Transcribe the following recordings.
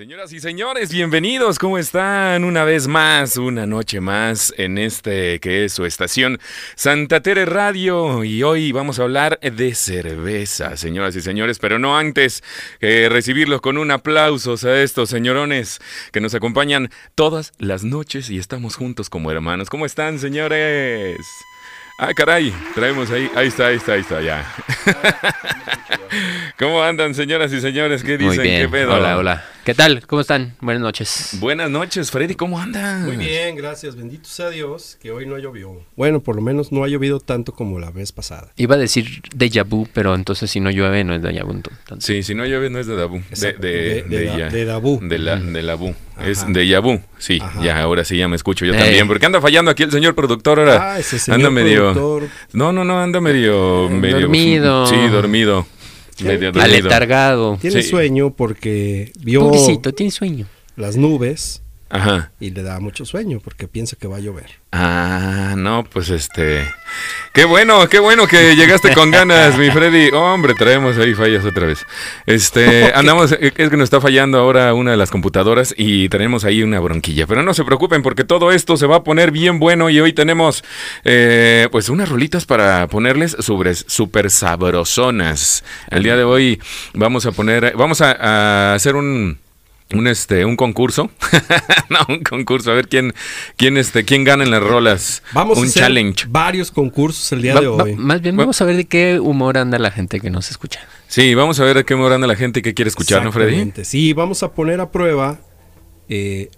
Señoras y señores, bienvenidos. ¿Cómo están? Una vez más, una noche más en este que es su estación Santa Tere Radio. Y hoy vamos a hablar de cerveza, señoras y señores, pero no antes que recibirlos con un aplauso a estos señorones que nos acompañan todas las noches y estamos juntos como hermanos. ¿Cómo están, señores? Ah, caray, traemos ahí, ahí está, ahí está, ahí está, ya. ¿Cómo andan, señoras y señores? ¿Qué dicen? Muy bien. ¿Qué pedo? Hola, hola. ¿Qué tal? ¿Cómo están? Buenas noches. Buenas noches, Freddy, ¿cómo andas? Muy bien, gracias. Bendito sea Dios que hoy no llovió. Bueno, por lo menos no ha llovido tanto como la vez pasada. Iba a decir déjà vu, pero entonces si no llueve no es déjà vu. entonces. Sí, si no llueve no es de Dabu. De, de, De- de da- ya- de Dabú. De la, de la. Es de Yabu. Sí, Ajá. ya, ahora sí ya me escucho yo Eh. también. Porque anda fallando aquí el señor productor ahora. Ah, ese señor anda medio. productor. No, no, no, anda medio. medio Dormido. Sí, dormido. Medio dormido. Aletargado. Tiene Sí. sueño porque vio Pobrecito, tiene sueño. las nubes Ajá. y le da mucho sueño porque piensa que va a llover. Ah, no, pues este. Qué bueno, qué bueno que llegaste con ganas, mi Freddy. Hombre, traemos ahí fallas otra vez. Este, andamos, es que nos está fallando ahora una de las computadoras y tenemos ahí una bronquilla. Pero no se preocupen porque todo esto se va a poner bien bueno y hoy tenemos, eh, pues, unas rolitas para ponerles sobre súper sabrosonas. El día de hoy vamos a poner, vamos a, a hacer un un este un concurso no un concurso a ver quién quién este quién gana en las rolas Vamos un a hacer challenge varios concursos el día Va- de va- hoy. más bien Va- vamos a ver de qué humor anda la gente que nos escucha. sí vamos a ver a qué humor anda la gente que quiere escuchar no Freddy Exactamente. Sí, vamos a poner a prueba. eh,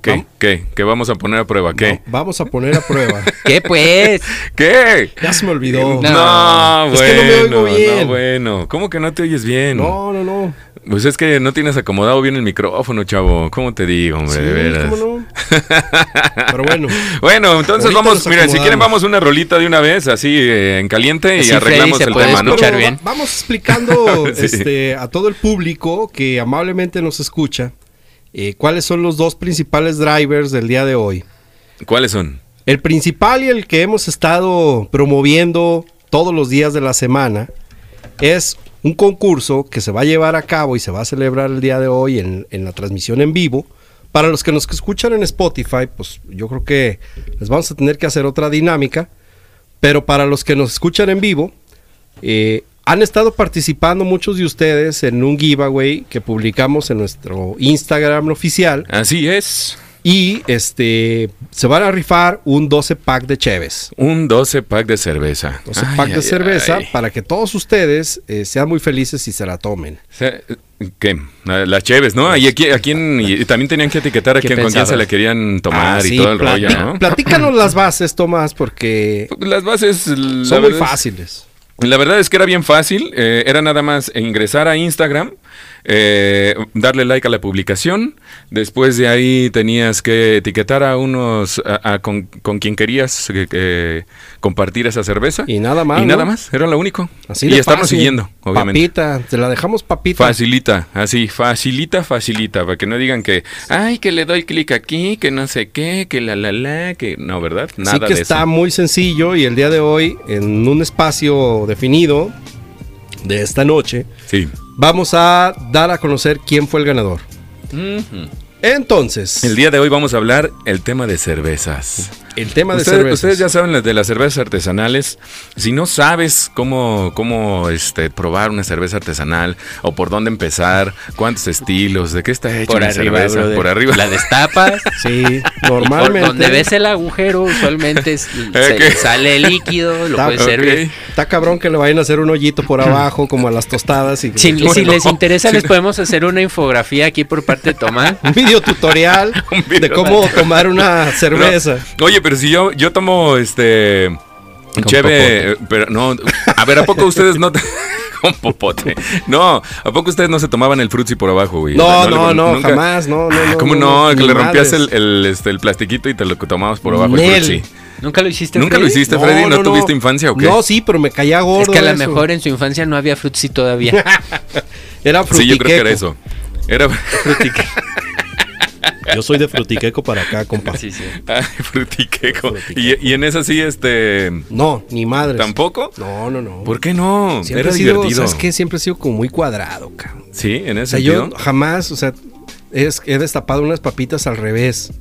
qué Vam- qué qué vamos a poner a prueba qué va- vamos a poner a prueba. ¿Qué pues? qué ya se me olvidó. no, No. Es bueno que no me oigo bien. no bueno cómo que no te oyes bien No, no, no. pues es que no tienes acomodado bien el micrófono chavo cómo te digo hombre Sí, de veras ¿cómo no? Pero bueno. Bueno, entonces vamos, mira, si quieren vamos una rolita de una vez, así eh, en caliente y arreglamos Freddy se el tema, ¿no? bien. va- Vamos explicando Sí. este, a todo el público que amablemente nos escucha eh, cuáles son los dos principales drivers del día de hoy. ¿Cuáles son? El principal y el que hemos estado promoviendo todos los días de la semana es un concurso que se va a llevar a cabo y se va a celebrar el día de hoy en, en la transmisión en vivo. Para los que nos escuchan en Spotify, pues yo creo que les vamos a tener que hacer otra dinámica. Pero para los que nos escuchan en vivo, eh, han estado participando muchos de ustedes en un giveaway que publicamos en nuestro Instagram oficial. Así es. Y este se van a rifar un 12 pack de Cheves. Un 12 pack de cerveza. 12 Ay, pack de cerveza ay. para que todos ustedes eh, sean muy felices y se la tomen. ¿Qué? La- Las cheves, ¿no? Y aquí, a quién, y también tenían que etiquetar a ¿Qué quién, con quién se la querían tomar Ah, y sí, todo el rollo, ¿no? Platícanos las bases, Tomás, porque Las bases son muy fáciles. La verdad es que era bien fácil, eh, era nada más ingresar a Instagram, eh, darle like a la publicación, después de ahí tenías que etiquetar a unos, a- a con, con quien querías eh, compartir esa cerveza. Y nada más, Y nada más, era lo único. Así y estarnos siguiendo, obviamente. Papita, te la dejamos papita. Facilita, así, facilita, facilita, para que no digan que, ay, que le doy clic aquí, que no sé qué, que la la la, que no, ¿verdad? Nada Así que de está eso. muy sencillo y el día de hoy, en un espacio definido de esta noche, Sí. Vamos a dar a conocer quién fue el ganador. Entonces, El día de hoy vamos a hablar el tema de cervezas. El tema de Ustedes, cervezas. ustedes ya saben las de las cervezas artesanales. Si no sabes cómo, cómo este, probar una cerveza artesanal o por dónde empezar, cuántos estilos, de qué está hecha Por una arriba, cerveza, brother. por arriba. La destapas. Sí, Por normalmente. donde ves el agujero, usualmente es- se- Ok. sale el líquido, lo Está- puedes ok. servir. Está cabrón que le vayan a hacer un hoyito por abajo, como a las tostadas. Y Si, Bueno, si les interesa, sí. les podemos hacer una infografía aquí por parte de Tomás. Un video tutorial Un video de cómo tomar una cerveza. No, Oye, pero si yo, yo tomo este. Con Cheve, eh, pero no. A ver, ¿a poco ustedes no. Con popote. No, ¿a poco ustedes no se tomaban el frutzi por abajo, güey? O No, sea, no, le- no, nunca- jamás, no, no, Ah, no. ¿Cómo no? que le rompías el, el, este, el plastiquito y te lo tomabas por abajo el frutzi. ¿Nunca lo hiciste, ¿Nunca lo hiciste, Freddy? ¿No, tuviste infancia o qué? No, sí, pero me caía gordo. Es que a lo mejor en su infancia no había frutzi todavía. Era Sí, yo creo que era frutiqueco. eso. Era Yo soy de frutiqueco para acá, compa. Sí, sí. Ay, frutiqueco. Frutiqueco. Y, y en esa sí, este. No, ni madres. ¿Tampoco? No, no, no. ¿Por qué no? Siempre era he sido, divertido. ¿sabes qué? Siempre he sido como muy cuadrado, cabrón. Sí, en O ese sea, sentido. yo jamás, o sea, es, he destapado unas papitas al revés.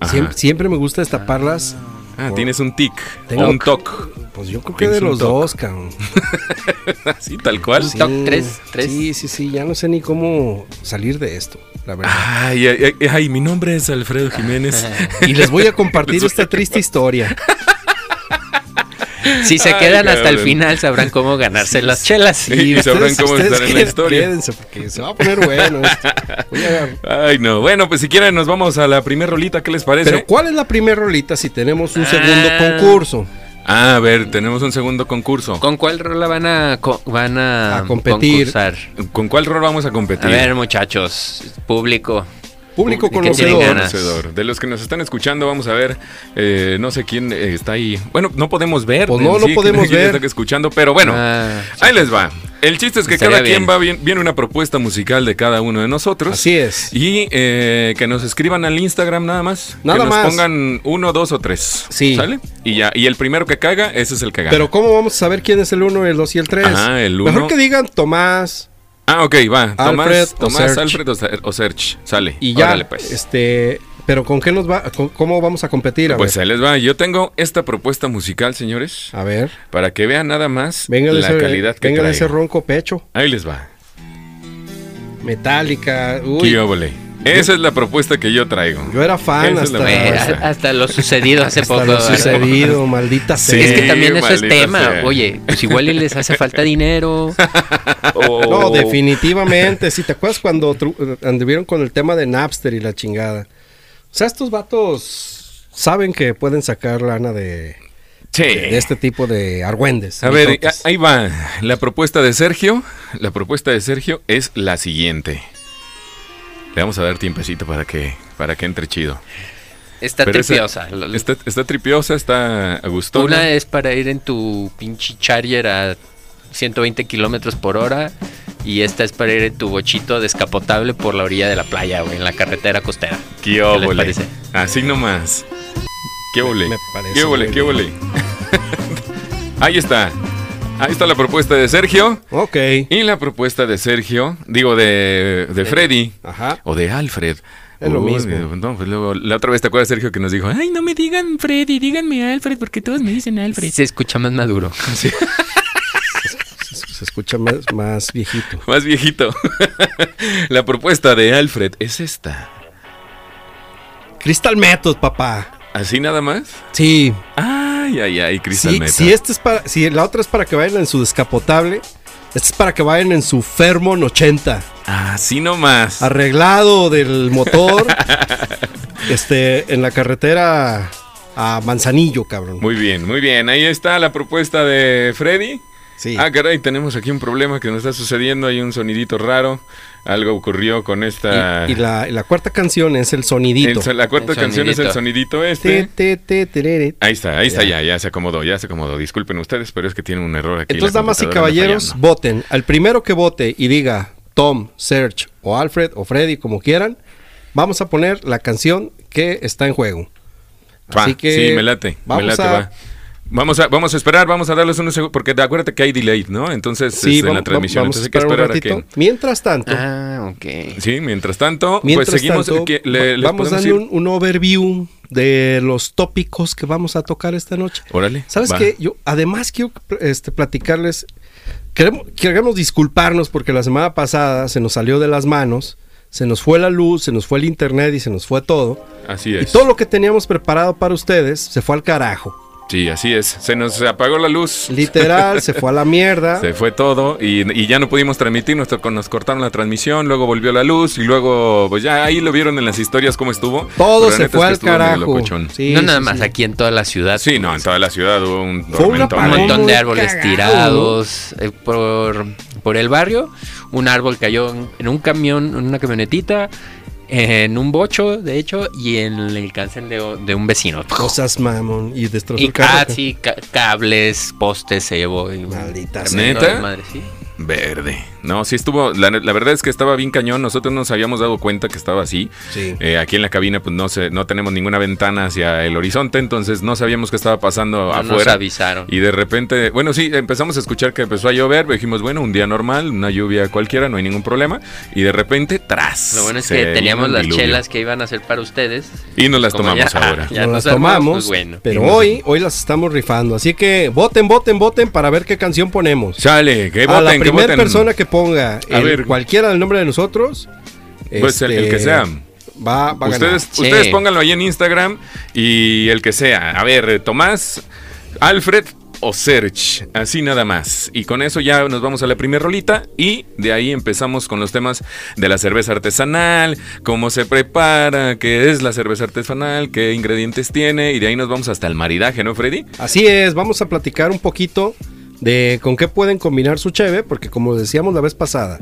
Ajá. Siem- siempre me gusta destaparlas. Ah, tienes un tic Tengo- o un toc. Pues yo creo que de los dos, cabrón. Así, tal cual. Sí. Toc tres, tres. Sí, sí, sí. Ya no sé ni cómo salir de esto, la verdad. Ay, ay, ay, ay, mi nombre es Alfredo Jiménez. Y les voy a compartir esta triste historia. Si se Ay, quedan hasta el final, sabrán cómo ganarse las chelas. Sí. Y sabrán cómo estar en la historia. Quédense porque se va a poner bueno. esto. Voy a agarrar- Ay, no. Bueno, pues si quieren nos vamos a la primer rolita. ¿Qué les parece? Pero ¿cuál es la primera rolita si tenemos un segundo Ah. concurso? Ah, a ver, tenemos un segundo concurso. ¿Con, ¿Con cuál rola van a, co- van a, A competir. concursar? cuál rol vamos a competir? A ver, muchachos, público. Público ¿De qué tienen conocedor. Conocedor. De los que nos están escuchando, vamos a ver. eh, no sé quién eh, está ahí. Bueno, no podemos ver. Pues no, no sí, podemos quién ver. está escuchando, pero bueno. Ah, Ahí les va. El chiste es que Estaría cada quien bien. va bien, viene una propuesta musical de cada uno de nosotros. Así es. Y eh, que nos escriban al Instagram nada más. Nada que nos más. pongan uno, dos o tres. Sí. ¿Sale? Y ya. Y el primero que caiga, ese es el que gana. Pero ¿cómo vamos a saber quién es el 1, el 2 y el 3? Ah, el Mejor uno. que digan Tomás ah, ok, va. Tomás, Alfred o Tomás Serge. Alfred o, Ser- o Serge. Sale. y ya. Órale, pues. Este, pero ¿con qué nos va? con- ¿Cómo vamos a competir? A Pues ver. ahí les va. Yo tengo esta propuesta musical, señores, A ver. para que vean nada más Venga la ese, calidad que venga de ese ronco pecho. Ahí les va. Metálica. Uy, Qué óvole. Esa es la propuesta que yo traigo. yo era fan hasta, eh, hasta lo sucedido hace hasta poco. lo sucedido, maldita Sí. sea. Es que también eso es maldita tema. sea. Oye, pues igual y les hace falta dinero. No, definitivamente. Si te acuerdas cuando anduvieron con el tema de Napster y la chingada. O sea, estos vatos saben que pueden sacar lana de, Sí. de este tipo de argüendes. A ver, ahí va. La propuesta de Sergio. La propuesta de Sergio es la siguiente. Le vamos a dar tiempecito para que, para que entre chido. Está Pero tripiosa. Está, está tripiosa, está a gusto. Una es para ir en tu pinche Charger a 120 kilómetros por hora. Y esta es para ir en tu bochito descapotable por la orilla de la playa, güey, en la carretera costera. ¿Qué les óvole. parece? Así nomás. ¿Qué parece ¿Qué óvole? muy ¿Qué óvole? Ahí está. Ahí está la propuesta de Sergio. Ok. Y la propuesta de Sergio, digo de, de Freddy. Ajá. O de Alfred. Es lo Uy, mismo. No, pues luego, la otra vez te acuerdas, Sergio, que nos dijo, ay, no me digan Freddy, díganme Alfred, porque todos me dicen Alfred. Se escucha más maduro. Se, se escucha más, más viejito. Más viejito. la propuesta de Alfred es esta. Crystal Method, papá. ¿Así nada más? Sí. Ay, ay, ay, Crystal Si, si este es para, si la otra es para que vayan en su descapotable, este es para que vayan en su Fermon 80. Así nomás. Arreglado del motor. este, en la carretera a Manzanillo, cabrón. Muy bien, muy bien. Ahí está la propuesta de Freddy. sí. Ah, caray, tenemos aquí un problema que nos está sucediendo. Hay un sonidito raro. Algo ocurrió con esta. y, y la, y la cuarta canción es el sonidito. El- la cuarta El canción es el sonidito. este. Te, te, te. Ahí está, ahí está Ya. ya, ya se acomodó, ya se acomodó. Disculpen ustedes, pero es que tiene un error aquí. Entonces, damas y caballeros, voten. Al primero que vote y diga Tom, Serge o Alfred o Freddy, como quieran, vamos a poner la canción que está en juego. Va, Así que sí, me late, vamos me late, a- va. Vamos a, vamos a esperar, vamos a darles unos segundos, porque acuérdate que hay delay, ¿no? Entonces, Sí, este, en la transmisión, vamos a entonces hay que esperar un a ratito. que... Mientras tanto, Ah, ok. Sí, mientras tanto, mientras pues seguimos, tanto, que le- vamos dando ir- un, un overview de los tópicos que vamos a tocar esta noche. Órale. ¿Sabes va. qué? Yo además quiero este, platicarles, queremos, queremos disculparnos porque la semana pasada se nos salió de las manos, se nos fue la luz, se nos fue el internet y se nos fue todo. Así Y es. todo lo que teníamos preparado para ustedes se fue al carajo. Sí, así es. Se nos apagó la luz. Literal, se fue a la mierda. Se fue todo y, y ya no pudimos transmitir, nos, cortaron la transmisión, luego volvió la luz y luego, pues ya ahí lo vieron en las historias cómo estuvo. Todo Pero se fue al carajo. Sí, no nada sí, más sí. aquí en toda la ciudad. Sí, no, en toda la ciudad hubo un Fue un montón de árboles cagado. tirados eh, por, por el barrio. Un árbol cayó en un camión, en una camionetita, en un bocho, de hecho, y en el cáncer de, de un vecino. Cosas mamón y destrozó Y el carro. ah, sí, ca- cables, postes, se llevó. y- Maldita ¿Neta? desmadre, sí. Verde. No, sí estuvo, la, la verdad es que estaba bien cañón, nosotros nos habíamos dado cuenta que estaba así. Sí. Eh, aquí en la cabina pues no se, no tenemos ninguna ventana hacia el horizonte, entonces no sabíamos qué estaba pasando No nos afuera. avisaron. Y de repente, bueno, sí, empezamos a escuchar que empezó a llover, dijimos, bueno, un día normal, una lluvia cualquiera, no hay ningún problema. Y de repente, tras. Lo bueno es que teníamos las diluvio. chelas que iban a ser para ustedes. Y nos las tomamos ya- ahora. ya Nos nos las armó, tomamos, pues bueno. pero hoy, hoy las estamos rifando. Así que voten, voten, voten para ver qué canción ponemos. Chale, que a voten, la que primera voten. persona que ponga A el- ver. cualquiera del nombre de nosotros, Pues el- el que este, sea. va, va ganar. Ustedes, Sí. ustedes pónganlo ahí en Instagram y el que sea. A ver, Tomás, Alfred o Serge, así nada más. Y con eso ya nos vamos a la primera rolita y de ahí empezamos con los temas de la cerveza artesanal, cómo se prepara, qué es la cerveza artesanal, qué ingredientes tiene y de ahí nos vamos hasta el maridaje, ¿no, Freddy? Así es, vamos a platicar un poquito de con qué pueden combinar su cheve, porque como decíamos la vez pasada,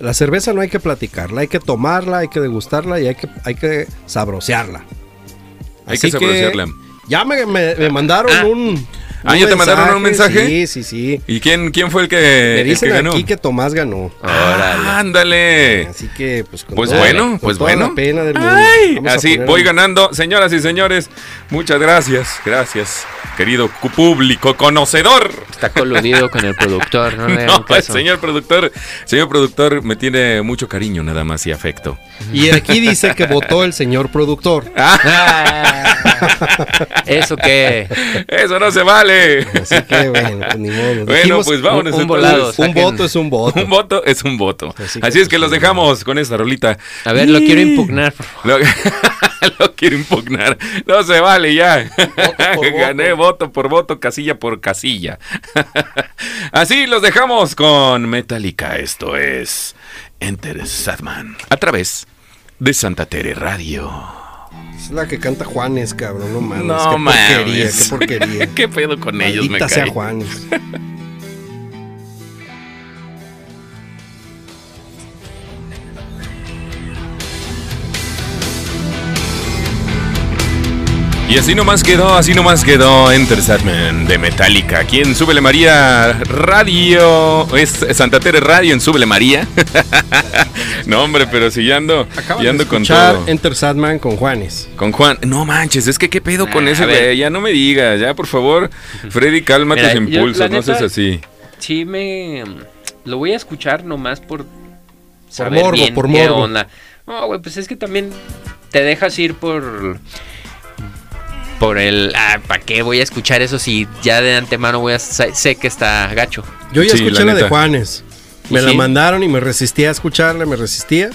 la cerveza no hay que platicarla, hay que tomarla, hay que degustarla y hay que, hay que sabrosearla. Hay Así que sabrosearla. Ya me, me- me mandaron Ah. un, Ah, ¿ya te mandaron un mensaje? Sí, sí, sí. ¿Y quién, quién fue el que, Me el dicen que ganó? aquí que Tomás ganó. Órale. ¡Ándale! Así que, pues, con Pues toda- bueno, con pues toda bueno. la pena del mundo. Ay, Vamos a así voy ganando. Señoras y señores, muchas gracias. Gracias, querido público conocedor. Está coludido con el productor, no le No, el señor productor, señor productor me tiene mucho cariño nada más y afecto. Y aquí dice que votó el señor productor. Ah, Eso que Eso no se vale. Así que, bueno, pues ni modo. Bueno, Dijimos, pues vámonos un- un volado. un voto es un voto. Un voto es un voto. Así Así, que, es que pues, los dejamos con esta rolita. A ver, lo quiero impugnar. por favor. Lo, quiero impugnar. No se vale ya. por Gané voto por voto, casilla por casilla. Así los dejamos con Metallica. Esto es Enter Sadman. A través de Santa Tere Radio. Es la que canta Juanes, cabrón. No mames. No qué porquería, qué porquería. ¿Qué pedo con ellos? Me sea cae? Juanes. Y así nomás quedó, así nomás quedó Enter Sadman de Metallica. Aquí en Súbele María Radio. Es Santa Tere Radio en Súbele María. no, hombre, pero si ya ando, ya ando de con escuchar todo. Enter Sadman con Juanes. Con Juan. No manches, es que qué pedo con Ah, ese güey. Ya no me digas, ya por favor. Freddy, calma Mira, tus yo, impulsos, no seas así. Sí, me. Lo voy a escuchar nomás por. Saber morbo, bien por qué morbo. onda. No, güey, pues es que también te dejas ir por. Por el. Ah, ¿para qué voy a escuchar eso si ya de antemano voy a. Sé, que está gacho. Yo ya Sí, escuché la la, de. Juanes. Me ¿Y la mandaron y me resistía a escucharla, me resistía.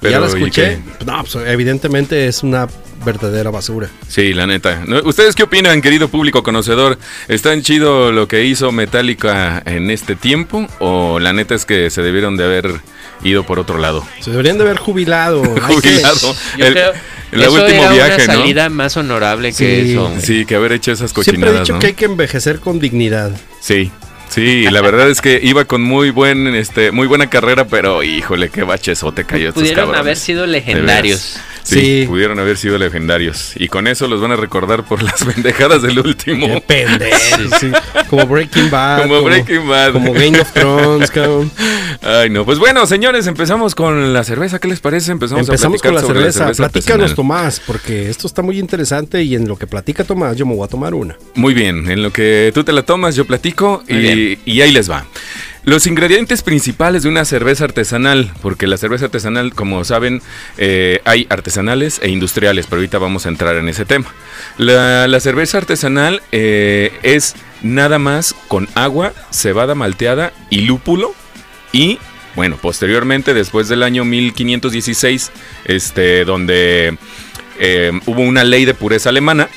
Pero, ya la ¿y escuché. No, pues evidentemente es una verdadera basura. Sí, la neta. ¿Ustedes qué opinan, querido público conocedor? ¿Están chido lo que hizo Metallica en este tiempo? ¿O la neta es que se debieron de haber ido por otro lado? Se deberían de haber jubilado. Jubilado. Yo El, creo. el eso último era viaje, una ¿no? salida más honorable que Sí. eso. Sí, que haber hecho esas Siempre he cochinadas, dicho ¿no? que hay que envejecer con dignidad. Sí, sí, la verdad es que iba con muy buen, este, muy buena carrera, pero híjole, qué bachezote cayó estos Pudieron cabrones. haber sido legendarios. Sí, Sí. pudieron haber sido legendarios. Y con eso los van a recordar por las pendejadas del último. Qué sí. Como Breaking Bad. Como Breaking Bad. Como Game of Thrones, cabrón. Ay, no. Pues bueno, señores, empezamos con la cerveza. ¿Qué les parece? Empezamos, Empezamos a con la sobre cerveza. Platícanos. Tomás, porque esto está muy interesante y en lo que platica Tomás, yo me voy a tomar una. Muy bien, en lo que tú te la tomas, yo platico y, y ahí les va. Los ingredientes principales de una cerveza artesanal, porque la cerveza artesanal, como saben, eh, hay artesanales e industriales, pero ahorita vamos a entrar en ese tema. La, cerveza artesanal eh, es nada más con agua, cebada malteada y lúpulo y bueno, posteriormente, después del año 1516, este, donde eh, hubo una ley de pureza alemana,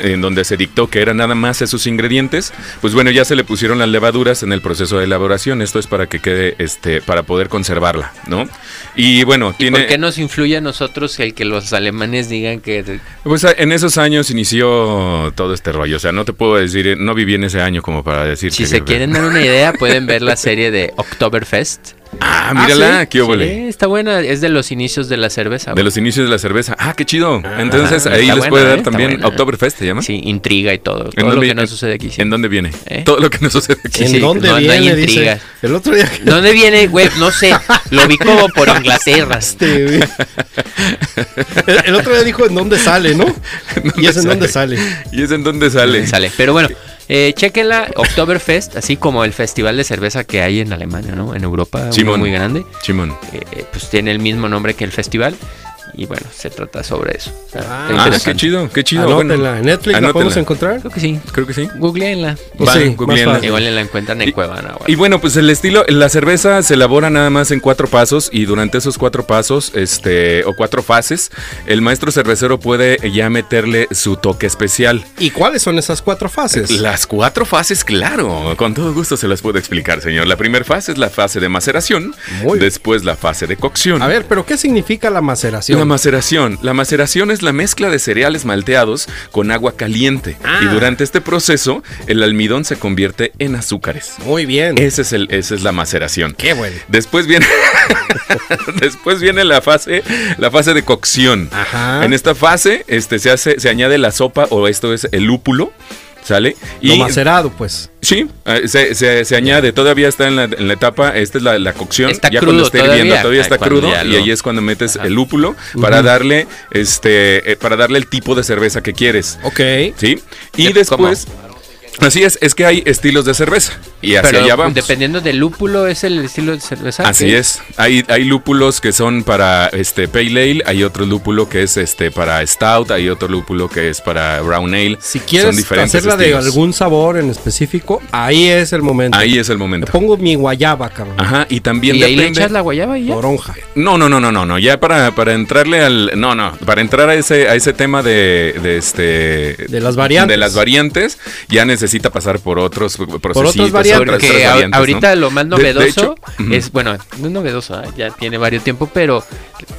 en donde se dictó que eran nada más esos ingredientes, pues bueno, ya se le pusieron las levaduras en el proceso de elaboración. Esto es para que quede, este, para poder conservarla, ¿no? Y bueno, ¿Y tiene. por qué nos influye a nosotros el que los alemanes digan que Pues en esos años inició todo este rollo. O sea, no te puedo decir, no viví en ese año como para decir si se quieren dar una idea pueden ver la serie de Oktoberfest Ah, mírala, sí? qué óvole. Sí, está buena, es de los inicios de la cerveza. De los inicios de la cerveza. Ah, qué chido. Entonces Ah, ahí está les buena, puede ¿eh? dar Está también. Oktoberfest, ¿se llama? Sí, intriga y todo. ¿En Todo lo dónde- que no sucede aquí. sí. ¿En dónde viene? ¿Eh? Todo lo que no sucede aquí. ¿En sí, dónde no- no hay viene? Dice. El otro día. ¿Dónde viene, güey? No sé. Lo vi como por Inglaterra. Este, güey. el, el otro día dijo en dónde sale, ¿no? y es en dónde sale. ¿Y es en dónde sale? Sale. Pero bueno, eh, chequenla, Oktoberfest, así como el festival de cerveza que hay en Alemania, ¿no? En Europa, Simón. muy grande. Chimón. Eh, pues tiene el mismo nombre que el festival. Y bueno, se trata sobre eso. O sea, Ah, Ah, qué chido, qué chido. Anótenla. Bueno, ¿En Netflix la anótenla. podemos encontrar? Creo que sí. Creo que sí. Googleenla. Pues sí. Igual la encuentran en Y- Cuevana. Y bueno, pues el estilo, la cerveza se elabora nada más en cuatro pasos y durante esos cuatro pasos, este, o cuatro fases, el maestro cervecero puede ya meterle su toque especial. ¿Y cuáles son esas cuatro fases? Las cuatro fases, claro, con todo gusto se las puedo explicar, señor. La primera fase es la fase de maceración, Muy bien. después la fase de cocción. A ver, pero ¿qué significa la maceración? La maceración. La maceración es la mezcla de cereales malteados con agua caliente. Ah. Y durante este proceso, el almidón se convierte en azúcares. Muy bien. Ese es el, esa es la maceración. Qué bueno. Después viene, después viene la fase, la fase de cocción. Ajá. En esta fase, este, se hace, se añade la sopa o esto es el lúpulo, ¿sale? Lo macerado, pues. Sí, eh, se, se- se añade, todavía está en la, en la etapa, esta es la, la cocción, Está ya crudo cuando esté hirviendo, todavía está crudo y ahí es cuando metes Ajá. el lúpulo para darle este eh, para darle el tipo de cerveza que quieres. Ok. ¿Sí? Y ¿Cómo? después Así es, es que hay estilos de cerveza y hacia Pero allá vamos. dependiendo del lúpulo, es el estilo de cerveza. Así ¿sí? es. Hay, hay lúpulos que son para este pale ale, hay otro lúpulo que es este para stout, hay otro lúpulo que es para brown ale. Si quieres hacerla de algún sabor en específico, ahí es el momento. Ahí es el Le momento. pongo mi guayaba, cabrón. Ajá, y también Y ahí le depende. echas la guayaba y ya. Toronja. No, no, no, no, no, no. Ya para, para entrarle al. No, no. Para entrar a ese, a ese tema de, de este. De las variantes. De las variantes, ya necesita pasar por otros procesitos. otras variantes. Variantes, ahorita ¿no? lo más De- de novedoso es, bueno, no es novedoso, ¿eh? ya tiene varios tiempo, pero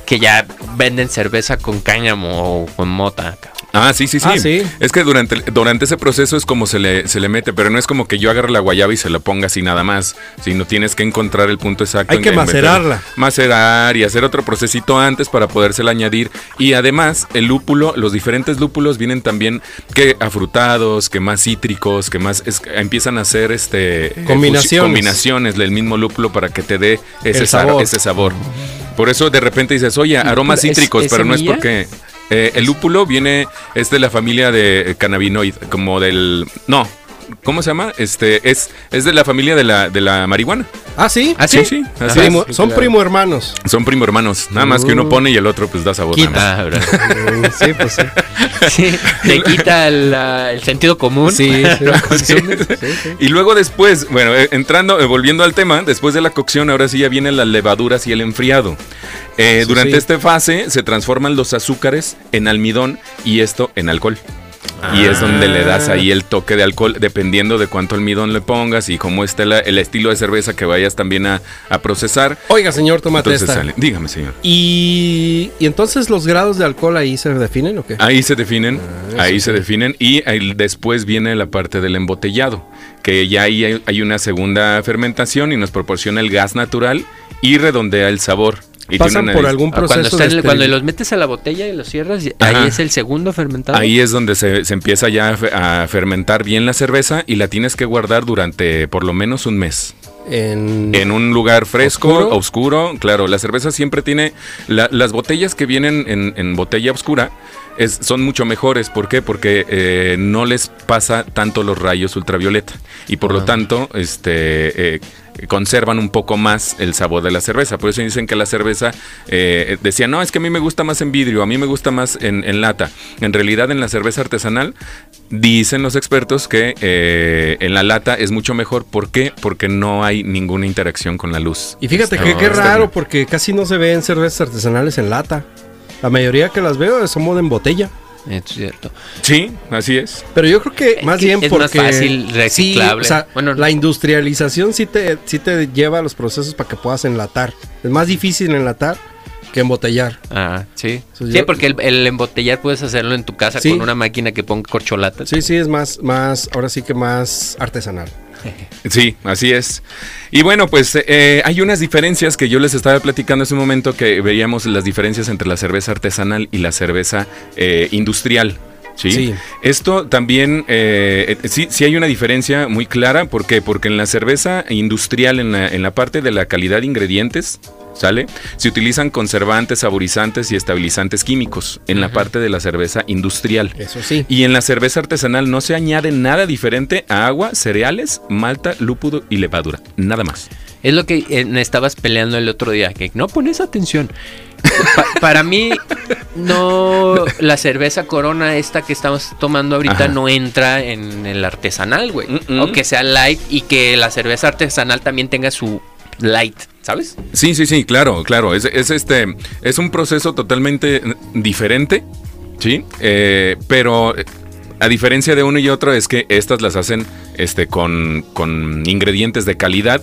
que ya venden cerveza con cáñamo o con mota. Ah, sí, sí, sí. Ah, sí. Es que durante, durante ese proceso es como se le, se le mete, pero no es como que yo agarre la guayaba y se la ponga así nada más, sino tienes que encontrar el punto exacto. Hay en que meter- macerarla. Macerar y hacer otro procesito antes para podérsela añadir. Y además, el lúpulo, los diferentes lúpulos vienen también que afrutados, que más cítricos, que más es- empiezan a hacer este eh, Combinaciones. combinaciones del mismo lúpulo para que te dé ese El sabor. ese sabor. Por eso de repente dices, oye, aromas ¿Es- cítricos, es pero no es porque eh, el lúpulo viene, es de la familia de cannabinoid, como del... No, ¿cómo se llama? Este, es, es de la familia de la, de la marihuana. Ah, sí. ¿Ah, Sí, sí? sí, Ajá. así Primo- es. son primo hermanos. Son primo hermanos, nada más que uno pone y el otro pues da sabor. Quita. nada sí, pues sí. Sí, te quita el, el sentido común. Sí. Y luego después, bueno, eh, entrando, eh, volviendo al tema, después de la cocción, ahora sí ya vienen las levaduras y el enfriado. Eh, durante sí. esta fase se transforman los azúcares en almidón y esto en alcohol. Y es donde le das ahí el toque de alcohol, dependiendo de cuánto almidón le pongas y cómo esté la- el estilo de cerveza que vayas también a, a procesar. Oiga, señor, tómate Entonces esta. sale. Dígame, señor. Y, y entonces los grados de alcohol ahí se definen o qué? Ahí se definen, Ah, ahí se definen y ahí después viene la parte del embotellado, que ya ahí hay, hay una segunda fermentación y nos proporciona el gas natural y redondea el sabor. Y Pasan por algún Ah, Cuando, proceso están- de cuando los metes a la botella y los cierras, Ajá. ahí es el segundo fermentado. Ahí es donde se, se empieza ya a fe- a fermentar bien la cerveza y la tienes que guardar durante por lo menos un mes. en, En un lugar fresco, ¿Oscuro? oscuro. Claro, la cerveza siempre tiene. la- las botellas que vienen en, en botella oscura es- son mucho mejores. ¿Por qué? Porque eh, no les pasa tanto los rayos ultravioleta. Y por lo Ah. tanto, este. eh, conservan un poco más el sabor de la cerveza. Por eso dicen que la cerveza, eh, decían, no, es que a mí me gusta más en vidrio, a mí me gusta más en, en lata. En realidad en la cerveza artesanal, dicen los expertos que eh, en la lata es mucho mejor. ¿Por qué? Porque no hay ninguna interacción con la luz. Y fíjate que qué raro porque casi no se ven cervezas artesanales en lata. La mayoría que las veo son moda en botella. Es cierto. Sí, así es. Pero yo creo que Es más que bien es porque más fácil, reciclable. Sí, o sea, Bueno, la industrialización sí te, sí te lleva a los procesos para que puedas enlatar. Es más difícil enlatar que embotellar. Ah, sí. Entonces Sí, yo- porque el, el embotellar puedes hacerlo en tu casa Sí. con una máquina que ponga corcholatas. Sí, sí, es más, más, ahora sí que más artesanal. Sí, así es. Y bueno, pues eh, hay unas diferencias que yo les estaba platicando hace un momento que veíamos las diferencias entre la cerveza artesanal y la cerveza eh, industrial. ¿Sí? Sí. Esto también, eh, eh, sí, sí hay una diferencia muy clara. ¿Por qué? Porque en la cerveza industrial, en la, en la parte de la calidad de ingredientes, ¿sale? Se utilizan conservantes, saborizantes y estabilizantes químicos en la parte de la cerveza industrial. Eso sí. Y en la cerveza artesanal no se añade nada diferente a agua, cereales, malta, lúpulo y levadura. Nada más. Es lo que eh, me estabas peleando el otro día, que no pones atención. Pa- para mí, no, la cerveza Corona esta que estamos tomando ahorita Ajá. no entra en el artesanal, güey. O que sea light y que la cerveza artesanal también tenga su light, ¿sabes? Sí, sí, sí, claro, claro. Es, es este, es un proceso totalmente diferente, ¿sí? Eh, pero a diferencia de uno y otro es que estas las hacen este, con, con ingredientes de calidad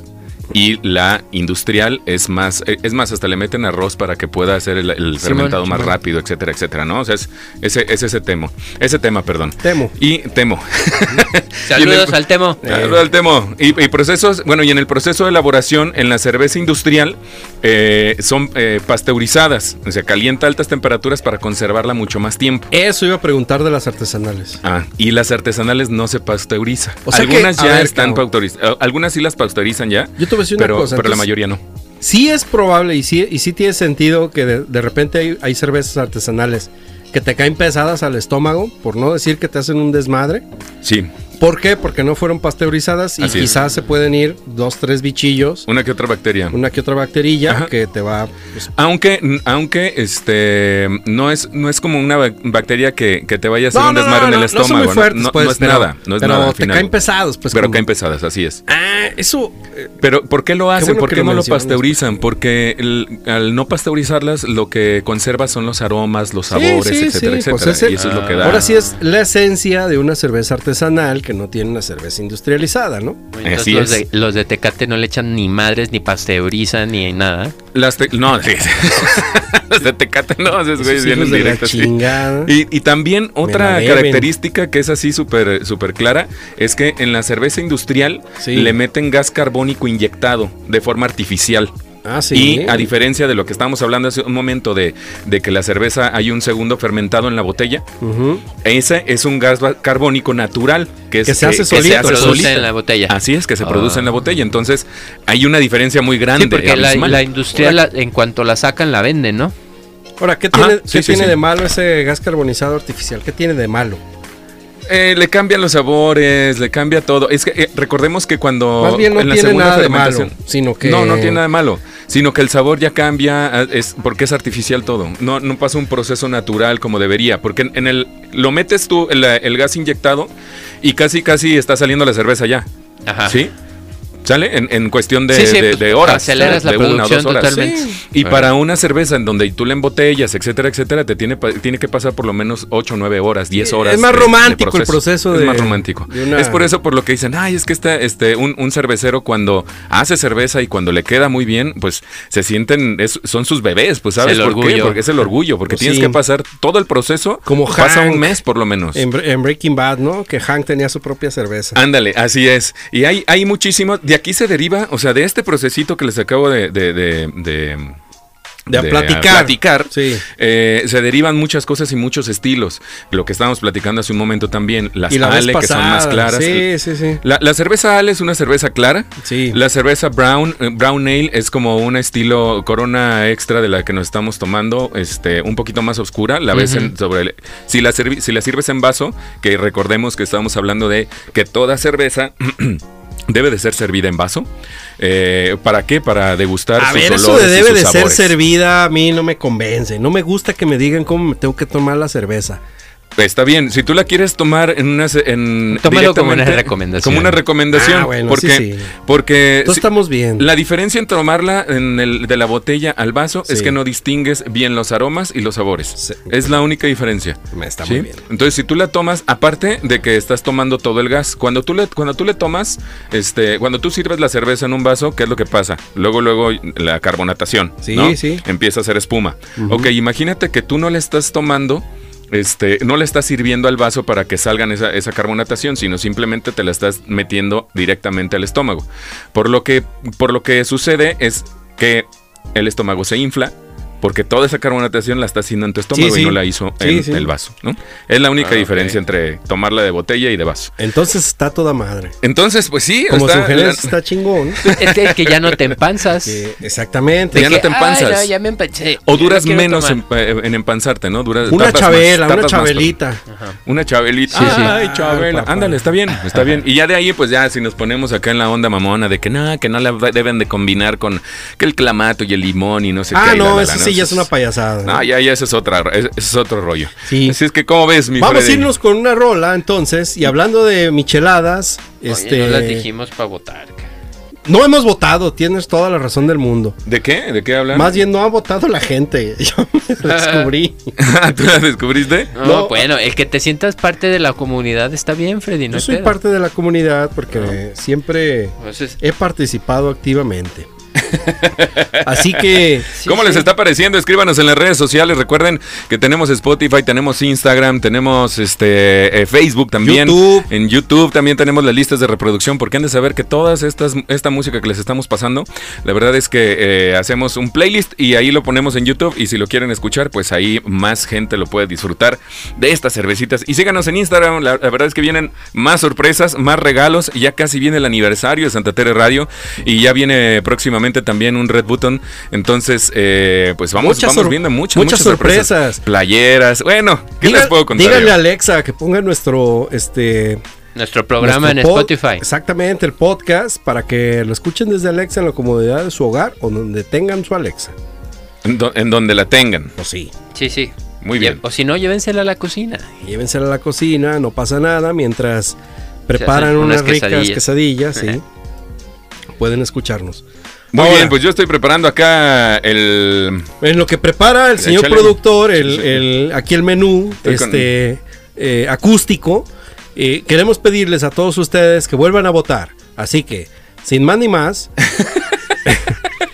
y la industrial es más, eh, es más, hasta le meten arroz para que pueda hacer el, fermentado más rápido, etcétera, etcétera, ¿no? O sea, es ese, es ese tema, ese tema, perdón. Temo. Y temo. Saludos al Temo. Saludos al Temo. Y, y procesos, bueno, y en el proceso de elaboración, en la cerveza industrial, eh, son eh, pasteurizadas. O sea, calienta a altas temperaturas para conservarla mucho más tiempo. Eso iba a preguntar de las artesanales. Ah, y las artesanales no se pasteuriza. O sea que, algunas ya ver, están pasteurizadas. Algunas sí las pasteurizan ya. Yo te voy a decir una pero, cosa, pero la mayoría no. Sí es probable y sí, y sí tiene sentido que de, de repente hay, hay cervezas artesanales que te caen pesadas al estómago, por no decir que te hacen un desmadre. Sí, ¿Por qué? Porque no fueron pasteurizadas y Así es. quizás se pueden ir dos, tres bichillos, una que otra bacteria. una que otra bacterilla Ajá. que te va... pues, Aunque, aunque este no es, no es como una bac- bacteria que, que te vaya a hacer un desmadre en el no son estómago. muy fuertes, no, pues, no es pero- nada. No es pero nada. te caen pesados, pues. pero como- caen pesadas, así es. Ah, eso... eh, Pero ¿por qué lo hacen? bueno ¿Por qué no lo pasteurizan? Porque el- al no pasteurizarlas, lo que conserva son los aromas, los sabores, sí, etcétera, sí, pues etcétera. y eso es lo que da. Ahora sí es la esencia de una cerveza artesanal que no tiene una cerveza industrializada, ¿no? Entonces, Así los, es. de, los de Tecate no le echan ni madres, ni pasteurizan, ni nada. Las te- no, sí. Las de Tecate, no, esos güeyes Esos vienen directos. sí. Y, y también otra característica que es así súper súper clara es que en la cerveza industrial Sí. le meten gas carbónico inyectado de forma artificial. Ah, sí. Y a diferencia de lo que estábamos hablando hace un momento de, de que la cerveza hay un segundo fermentado en la botella, ese es un gas carbónico natural que, es, Que se hace Que solito. se hace produce solito. en la botella. Así es, que se Ah. produce en la botella. Entonces hay una diferencia muy grande. Sí, porque la, la industrial, la- en cuanto la sacan, la venden, ¿no? Ahora, ¿qué Ajá, tiene, sí, qué sí, tiene sí. de malo ese gas carbonizado artificial? ¿Qué tiene de malo? Eh, le cambian los sabores, le cambia todo. Es que eh, recordemos que cuando. Más bien no en la tiene segunda nada de malo, fermentación- sino que... No, no tiene nada de malo, sino que el sabor ya cambia, ah, es porque es artificial todo. No, no pasa un proceso natural como debería, porque en, en el lo metes tú el, el gas inyectado y casi casi está saliendo la cerveza ya, Ajá. ¿sí? ¿Sale? En, en cuestión de, Sí, sí, de- de horas. aceleras la de una o producción dos horas. totalmente. Sí. Y Ajá. para una cerveza en donde tú la embotellas, etcétera, etcétera, te tiene, pa- tiene que pasar por lo menos 8 o 9 horas, 10 horas. Es más romántico el proceso Es de- más romántico. una- Es por eso por lo que dicen, ay, es que está este, un, un cervecero cuando hace cerveza y cuando le queda muy bien, pues se sienten, es- son sus bebés, pues ¿sabes el por qué? Porque es el orgullo, porque Pues tienes sí. que pasar todo el proceso, Como pasa Hank. un mes por lo menos. En, Bre- en Breaking Bad, ¿no? Que Hank tenía su propia cerveza. Ándale, así es. Y hay, hay muchísimos, de aquí se deriva, o sea, de este procesito que les acabo de... de, de, de- De de platicar. platicar, Sí. eh, se derivan muchas cosas y muchos estilos. Lo que estábamos platicando hace un momento también, las la Ale que son más claras. Sí, sí, sí. La, la cerveza Ale es una cerveza clara. Sí. La cerveza Brown, eh, Brown Ale es como un estilo corona extra de la que nos estamos tomando, este, un poquito más oscura. La ves en- sobre el- si la servi- si la sirves en vaso, que recordemos que estamos hablando de que toda cerveza debe de ser servida en vaso. Eh, ¿Para qué? Para degustar A sus ver, eso de debe de ser servida a mí no me convence. No me gusta que me digan cómo me tengo que tomar la cerveza. Está bien, si tú la quieres tomar en una en Tómalo como una recomendación. Como una recomendación, Ah, bueno, porque sí, sí. porque si- estamos bien. La diferencia en tomarla en el, de la botella al vaso es que no distingues bien los aromas y los sabores. Sí. Es la única diferencia. Me está ¿sí? muy bien. Entonces, si tú la tomas, aparte de que estás tomando todo el gas, cuando tú le, cuando tú le tomas, este, cuando tú sirves la cerveza en un vaso, ¿qué es lo que pasa? Luego, luego la carbonatación. Sí, ¿no? sí. Empieza a hacer espuma. Ok, imagínate que tú no le estás tomando este, no le estás sirviendo al vaso para que salgan esa, esa carbonatación, sino simplemente te la estás metiendo directamente al estómago. Por lo que, por lo que sucede es que el estómago se infla porque toda esa carbonatación la está haciendo en tu estómago Sí, sí. y no la hizo Sí, en sí. el vaso, ¿no? Es la única Ah, diferencia entre tomarla de botella y de vaso. Entonces está toda madre. Entonces, pues sí, Como está- la- está chingón. Es que, es que ya no te empanzas. Que- exactamente. Ya no te empanzas. "Ay, no, ya me empancé, o duras no menos en, tomar". en empanzarte, ¿no? Duras, Una más- chabela, una tardas más chabelita. Una chabelita. Sí, sí. Ay, chabela. papá. Ándale, está bien, está bien. Y ya de ahí, pues ya si nos ponemos acá en la onda mamona de que nada, que no la deben de combinar con que el clamato y el limón y no sé qué. Ah, y la, no, la, la, sí ya es una payasada. No, ya, ya, eso es otra, ese es otro rollo. Sí. Así es que, ¿cómo ves, mi Vamos a irnos con una rola entonces. Y hablando de micheladas, Oye, este. no las dijimos para votar. no hemos votado, tienes toda la razón del mundo. ¿De qué? ¿De qué hablan? Más bien no ha votado la gente. Yo me descubrí. ¿Tú la descubriste? No, No. bueno, el que te sientas parte de la comunidad está bien, Freddy. No Yo soy pedo. parte de la comunidad porque siempre Entonces, he participado activamente. Así que sí, ¿Cómo sí. les está pareciendo? Escríbanos en las redes sociales. Recuerden que tenemos Spotify, tenemos Instagram, tenemos este eh, Facebook también. YouTube. En YouTube también tenemos las listas de reproducción. Porque han de saber que todas estas esta música que les estamos pasando, la verdad es que eh, hacemos un playlist y ahí lo ponemos en YouTube. Y si lo quieren escuchar, pues ahí más gente lo puede disfrutar de estas cervecitas. Y síganos en Instagram. La, la verdad es que vienen más sorpresas, más regalos. Ya casi viene el aniversario de Santa Tere Radio. Y ya viene próximamente también un Red Button. Entonces, eh, pues vamos, Muchas vamos viendo muchas, muchas muchas sorpresas. sorpresas. Playeras. Bueno, ¿qué diga- les puedo contar? díganle a Alexa que ponga nuestro este Nuestro programa nuestro en pod- Spotify. Exactamente, el podcast para que lo escuchen desde Alexa en la comodidad de su hogar o donde tengan su Alexa. En, do- en donde la tengan. Pues sí. Sí, sí. Muy bien. O si no, llévensela a la cocina. Llévensela a la cocina, no pasa nada mientras preparan unas unas ricas quesadillas. quesadillas, sí. Ajá. Pueden escucharnos. Muy Ahora, bien, pues yo estoy preparando acá el... En lo que prepara el señor productor, el, aquí el menú Estoy con- este, eh, acústico, eh, queremos pedirles a todos ustedes que vuelvan a votar. Así que, sin más ni más,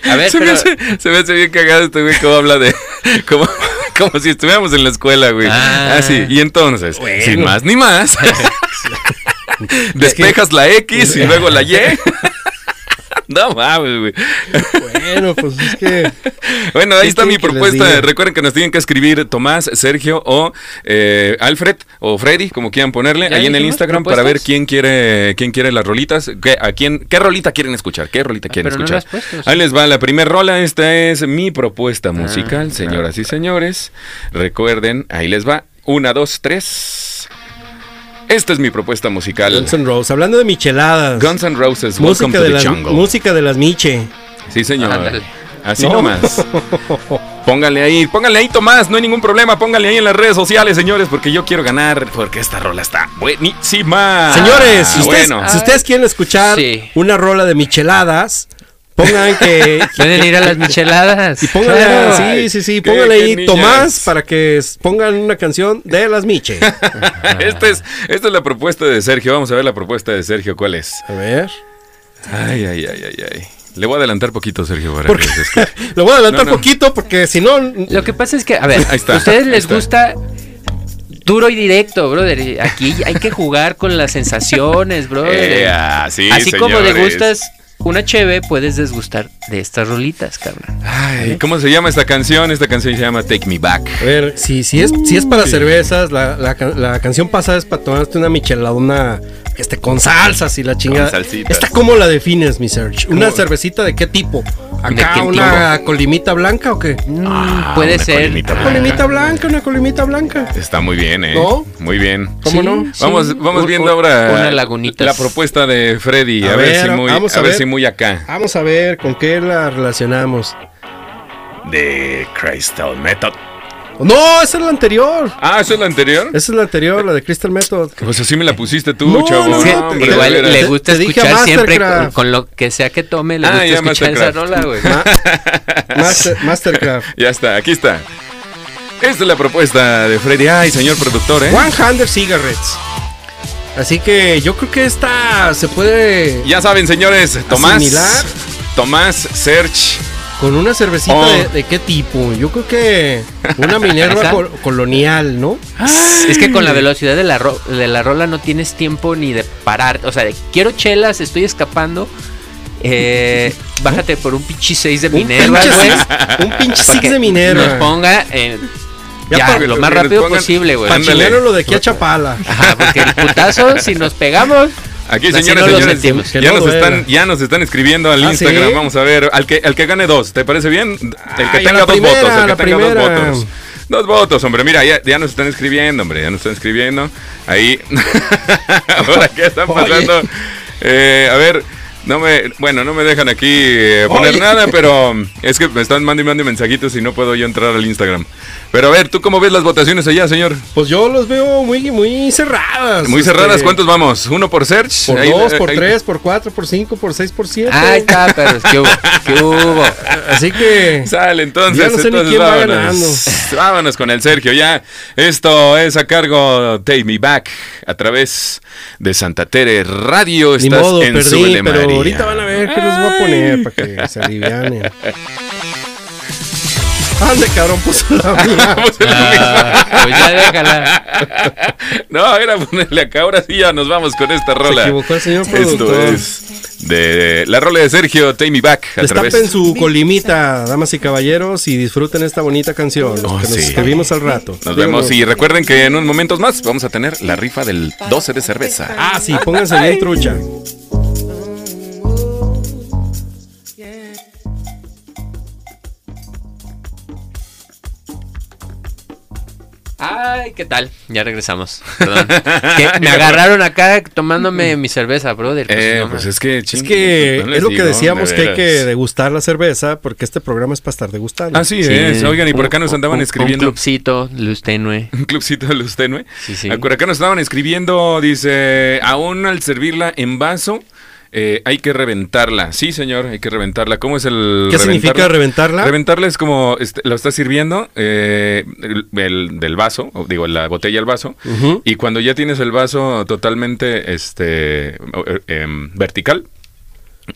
A ver, se, me pero... hace, se me hace bien cagado este güey cómo habla de... Como, como si estuviéramos en la escuela, güey. Ah. Ah, sí. Y entonces, Bueno. sin más ni más, despejas la X y luego la Y. No mames, güey. bueno, pues es que... Bueno, ahí ¿Qué está mi propuesta. Recuerden que nos tienen que escribir Tomás, Sergio o eh, Alfred o Freddy, como quieran ponerle, ¿Ya ahí en el Instagram para ver quién quiere quién quiere las rolitas. ¿Qué, a quién, ¿Qué rolita quieren escuchar? ¿Qué rolita quieren escuchar? puesto, sí. Ahí les va la primera rola. Esta es mi propuesta musical, ah. señoras y señores. Recuerden, ahí les va. Una, dos, tres. Esta es mi propuesta musical. Guns N' Roses, hablando de micheladas. Guns N' Roses, Welcome música to de, the las, Jungle. música de las Miche. Sí, señor. Ándale. Así No. nomás. Pónganle ahí, pónganle ahí, Tomás, no hay ningún problema, pónganle ahí en las redes sociales, señores, porque yo quiero ganar, porque esta rola está buenísima. Señores, si, ustedes, bueno. si ustedes quieren escuchar Sí. una rola de micheladas, pongan que... Pueden ir a las micheladas. Y pónganle, Claro. sí, sí, sí, pónganle ahí. Tomás para que pongan una canción de las Miche. Esta es, esta es la propuesta de Sergio, vamos a ver la propuesta de Sergio, ¿cuál es? A ver. Ay, ay, ay, ay, ay. Le voy a adelantar poquito, Sergio, para ¿Por que. Lo voy a adelantar No, no. poquito porque si no... Lo que pasa es que, a ver, Ahí está, a ustedes ahí les está. gusta duro y directo, brother. Aquí hay que jugar con las sensaciones, brother. Eh, ah, sí, Así como señores. degustas una cheve, puedes desgustar de estas rolitas, cabrón. Ay, ¿cómo se llama esta canción? Esta canción se llama Take Me Back. A ver, si, si, es, si es para cervezas, la, la, ca- la canción pasada es para tomarte una micheladona este, con salsas y la chingada. Con salsitas. ¿Esta cómo la defines, mi Serge? ¿Una ¿Cómo? cervecita de qué tipo? ¿De ¿Acá qué una colimita blanca o qué? Mm, Ah, puede una ser. colimita Una blanca. colimita blanca, una colimita blanca. Está muy bien, ¿eh? ¿No? Muy bien. ¿Cómo Sí, no? sí. Vamos, vamos viendo ahora Una la propuesta de Freddy. A, A ver, ver, si muy, vamos a a ver ver. si muy acá. Vamos a ver con qué la relacionamos. De Crystal Method. No, esa es la anterior. Ah, ¿eso es la anterior? Esa es la anterior, la de Crystal Method. Pues así me la pusiste tú, No, chavo. no, no, hombre, igual le gusta te dije a escuchar siempre con, lo que sea que tome, le Ah, gusta ya, escuchar esa Mastercraft. rola, güey. Ma- Master- Mastercraft. Ya está, aquí está. Esta es la propuesta de Freddy. Ay, señor productor, ¿eh? 100 Cigarettes. Así que yo creo que esta se puede. Ya saben, señores, Tomás. Asimilar. Tomás, Serge Con una cervecita Oh. de, de qué tipo? Yo creo que una Minerva colonial, ¿no? Es que con la velocidad de la, ro- de la rola no tienes tiempo ni de parar. O sea, de, quiero chelas, estoy escapando. Eh, bájate por un pinche 6 de Minerva, güey. Un pinche para six que de Minerva. Nos ponga en- Ya ya, para- lo más rápido pongan- posible, güey. Para lo de aquí a Chapala. Ajá, porque el putazo, si nos pegamos, Aquí, Así señores, no señores, ya, no nos duela. están, ya nos están escribiendo al ¿Ah, Instagram. sí? Vamos a ver, al que, al que gane dos, ¿te parece bien? El que Ay, tenga dos primera, votos, el que tenga primera. dos votos. Dos votos, hombre, mira, ya, ya nos están escribiendo, hombre, ya nos están escribiendo. Ahí, ahora, ¿qué está Oye. pasando? Eh, a ver, no me, bueno, no me dejan aquí eh, poner Oye. nada, pero es que me están mandando y mandando mensajitos y no puedo yo entrar al Instagram. Pero a ver, ¿tú cómo ves las votaciones allá, señor? Pues yo los veo muy, muy cerradas. Muy este, cerradas, ¿cuántos vamos? ¿Uno por search? Por Ahí- dos, por ahí- tres, por cuatro, por cinco, por seis, por siete. ahí está, pero ¿qué hubo? ¿Qué hubo? Así que. Sale, entonces. Ya no sé ni entonces quién va vámonos. ganando. Vámonos con el Sergio, ya. Esto es a cargo Take Me Back a través de Santa Tere Radio. Ni Estás modo, en perdí, pero ahorita van a ver qué les voy a poner para que se alivianen. Ande, cabrón, puso la mía. Vamos a lo Ah, pues ya déjala. No, era ponerle acá. Ahora sí ya nos vamos con esta Se rola. equivocó el señor Esto es de la rola de Sergio Take Me Back a través Destapen su colimita, damas y caballeros, y disfruten esta bonita canción. Oh, que nos escribimos al rato. Nos vemos y recuerden que en unos momentos más vamos a tener la rifa del 12 de cerveza. Ah, sí, pónganse bien trucha. Ay, ¿qué tal? Ya regresamos. Perdón. Que me agarraron acá tomándome mi cerveza, brother. Pues, Eh, no, pues es que Es ching, que no les es lo que digo, decíamos de que hay que degustar la cerveza, porque este programa es para estar degustando. Así Sí, es. Oigan, y por acá nos andaban un- escribiendo. Un clubcito, luz tenue. Un clubcito de luz tenue. Sí, sí. Ah, Por acá nos estaban escribiendo, dice, aún al servirla en vaso, eh, hay que reventarla. Sí, señor, hay que reventarla. ¿Cómo es el ¿Qué significa reventarla? Reventarla es como, este, lo estás sirviendo eh, el, el- del vaso, o digo, la botella al vaso, y cuando ya tienes el vaso totalmente este, eh, em, vertical,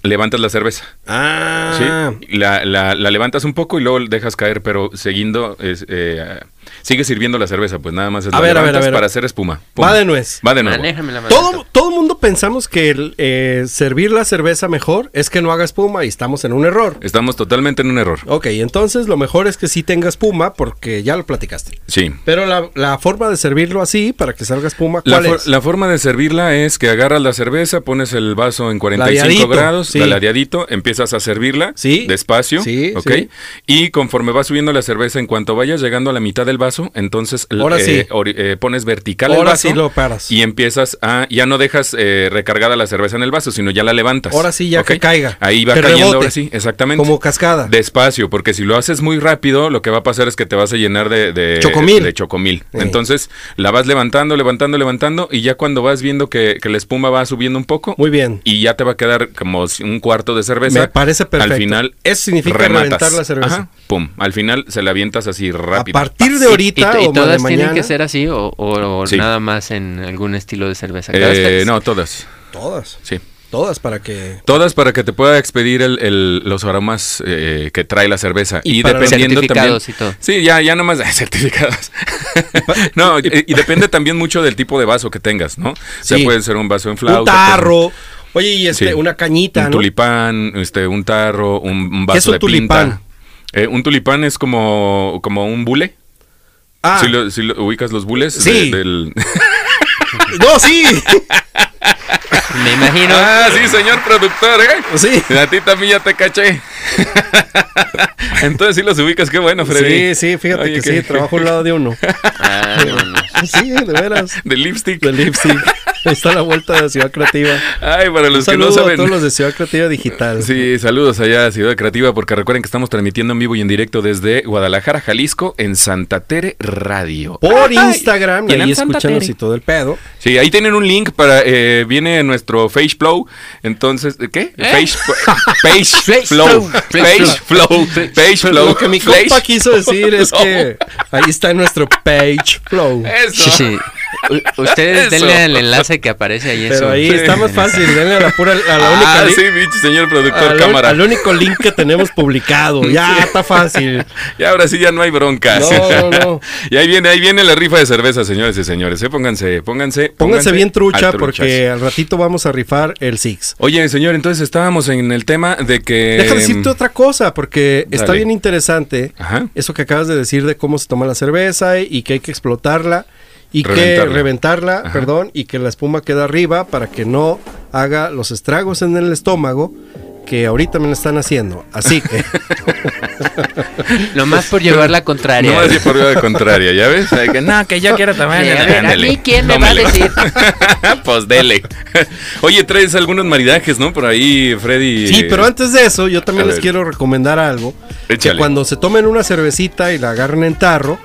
levantas la cerveza. Ah, Sí, la, la- la levantas un poco y luego dejas caer, pero siguiendo, es, eh, sigue sirviendo la cerveza, pues nada más es A la ver, a ver, levantas a ver. para hacer espuma. Pum. va de nuez. Va de nuevo. Manéjame la Todo, todo mundo pensamos que el, eh, servir la cerveza mejor es que no haga espuma y estamos en un error. Estamos totalmente en un error. Ok, entonces lo mejor es que sí tenga espuma porque ya lo platicaste. Sí. Pero la, la forma de servirlo así para que salga espuma, La, ¿cuál for- es? la forma de servirla es que agarras la cerveza, pones el vaso en 45 Ladeadito, grados, sí. ladeadito, empiezas a servirla Sí. despacio, Sí, ¿ok? sí. Y conforme va subiendo la cerveza, en cuanto vayas llegando a la mitad del vaso, entonces Ahora sí. ori- eh, pones vertical el vaso sí lo paras. y empiezas a, ya no dejas eh, recargada la cerveza en el vaso, sino ya la levantas. Ahora sí, ya que caiga. Ahí va Que cayendo rebote. ahora sí, exactamente. Como cascada. Despacio, porque si lo haces muy rápido, lo que va a pasar es que te vas a llenar de, de Chocomil. de chocomil. Sí. Entonces, la vas levantando, levantando, levantando, y ya cuando vas viendo que, que la espuma va subiendo un poco, Muy bien. y ya te va a quedar como un cuarto de cerveza. Me parece perfecto. Al final, Eso significa rematas. reventar la cerveza. Ajá, pum. Al final se la avientas así A rápido. partir de ¿Y, ahorita y o todas de mañana. tienen que ser así o, o- o Sí. nada más en algún estilo de cerveza? Eh, no, todas. Todas. Sí. Todas para que. Todas para que te pueda expedir el- el- los aromas eh, que trae la cerveza. Y Y, para dependiendo también. certificados y todo. Sí, ya, ya nomás certificados. no, y, y depende también mucho del tipo de vaso que tengas, ¿no? O sea, Sí. puede ser un vaso en flauta. un tarro. Oye, y este, Sí. una cañita, Un ¿no? tulipán, este, un tarro, un, un vaso ¿Qué es un de tulipán? pinta. Eh, un tulipán es como, como un bule. Ah, Si, lo, si lo ubicas los bules Sí. de- del... no, sí. Me imagino. ah, sí, señor productor, ¿eh? sí. A ti también ya te caché. Entonces sí los ubicas, qué bueno, Freddy. Sí, sí, fíjate Oye, que qué- sí, trabajo al lado de uno. Ah, no, no. Sí, de veras. De lipstick. De lipstick. Ahí está la vuelta de Ciudad Creativa. Ay, para Un los que no a saben. todos los de Ciudad Creativa Digital. Sí, saludos allá a Ciudad Creativa, porque recuerden que estamos transmitiendo en vivo y en directo desde Guadalajara, Jalisco, en Santa Tere Radio. Por Ay, Instagram, y ahí escúchanos y todo el pedo. Sí, ahí tienen un link para, eh, viene nuestro Face Flow, entonces, ¿qué? Face, Face Flow, Face Flow, Face Flow. Lo que mi compa quiso decir es que ahí está nuestro page flow. Eso. Sí, sí. U- Ustedes Eso. denle el enlace que aparece ahí Pero ahí Sí. está más fácil, denle a la pura, a la única ah, sí, bicho, señor productor al, cámara. al único link que tenemos publicado. Ya está fácil. Y ahora sí ya no hay broncas. No, no, no. y ahí viene, ahí viene la rifa de cerveza, señores y señores. ¿eh? Pónganse, pónganse. Pónganse bien trucha porque al ratito vamos a rifar el Six. Oye, señor, entonces estábamos en el tema de que. Deja decirte otra cosa, porque está bien interesante Ajá. eso que acabas de decir de cómo se toma la cerveza y que hay que explotarla y que Reventarla. Ajá. perdón, y que la espuma queda arriba para que no haga los estragos en el estómago que ahorita me lo están haciendo. Así que Nomás por llevar la contraria. No así por vía de contraria, ¿ya ves? Que no, que yo quiero tomar. Sí, a ver, ¿a mí quién me va a decir? pues dele. Oye, traes algunos maridajes, ¿no? Por ahí, Freddy. Sí, pero antes de eso, yo también A les ver. quiero recomendar algo. Échale. Que cuando se tomen una cervecita y la agarren en tarro,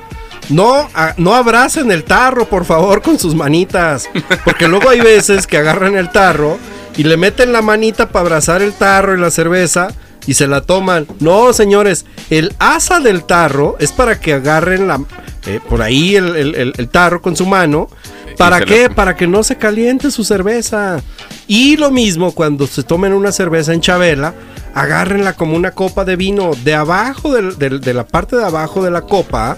no, a- no abracen el tarro, por favor, con sus manitas. Porque luego hay veces que agarran el tarro y le meten la manita para abrazar el tarro y la cerveza y se la toman. No, señores, el asa del tarro es para que agarren la, eh, por ahí el, el- el- el tarro con su mano. ¿Para qué? Para que no se caliente su cerveza. Y lo mismo cuando se tomen una cerveza en Chabela, agárrenla como una copa de vino de abajo, del- del- de la parte de abajo de la copa.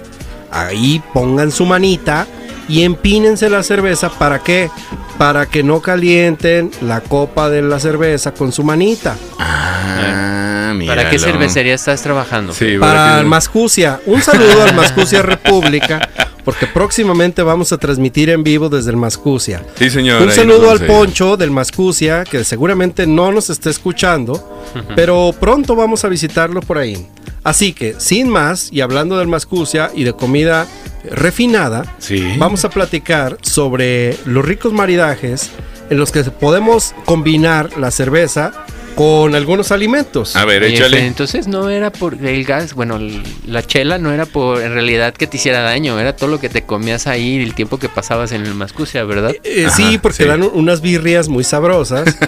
Ahí pongan su manita y empínense la cerveza. ¿Para qué? Para que no calienten la copa de la cerveza con su manita. Ah, ¿Para qué míralo. cervecería estás trabajando? Sí, Para que- el Mascucia. Un saludo al Mascucia República, porque próximamente vamos a transmitir en vivo desde el Mascucia. Sí, señor. Un saludo al. Poncho del Mascucia, que seguramente no nos está escuchando, pero pronto vamos a visitarlo por ahí. Así que, sin más, y hablando del Mascucia y de comida refinada, Sí. vamos a platicar sobre los ricos maridajes en los que podemos combinar la cerveza con algunos alimentos. A ver, Oye, échale. Entonces no era por el gas, bueno, la chela no era por en realidad que te hiciera daño, era todo lo que te comías ahí, el tiempo que pasabas en el Mascucia, ¿verdad? Eh, Ajá, sí, porque sí. dan un- unas birrias muy sabrosas.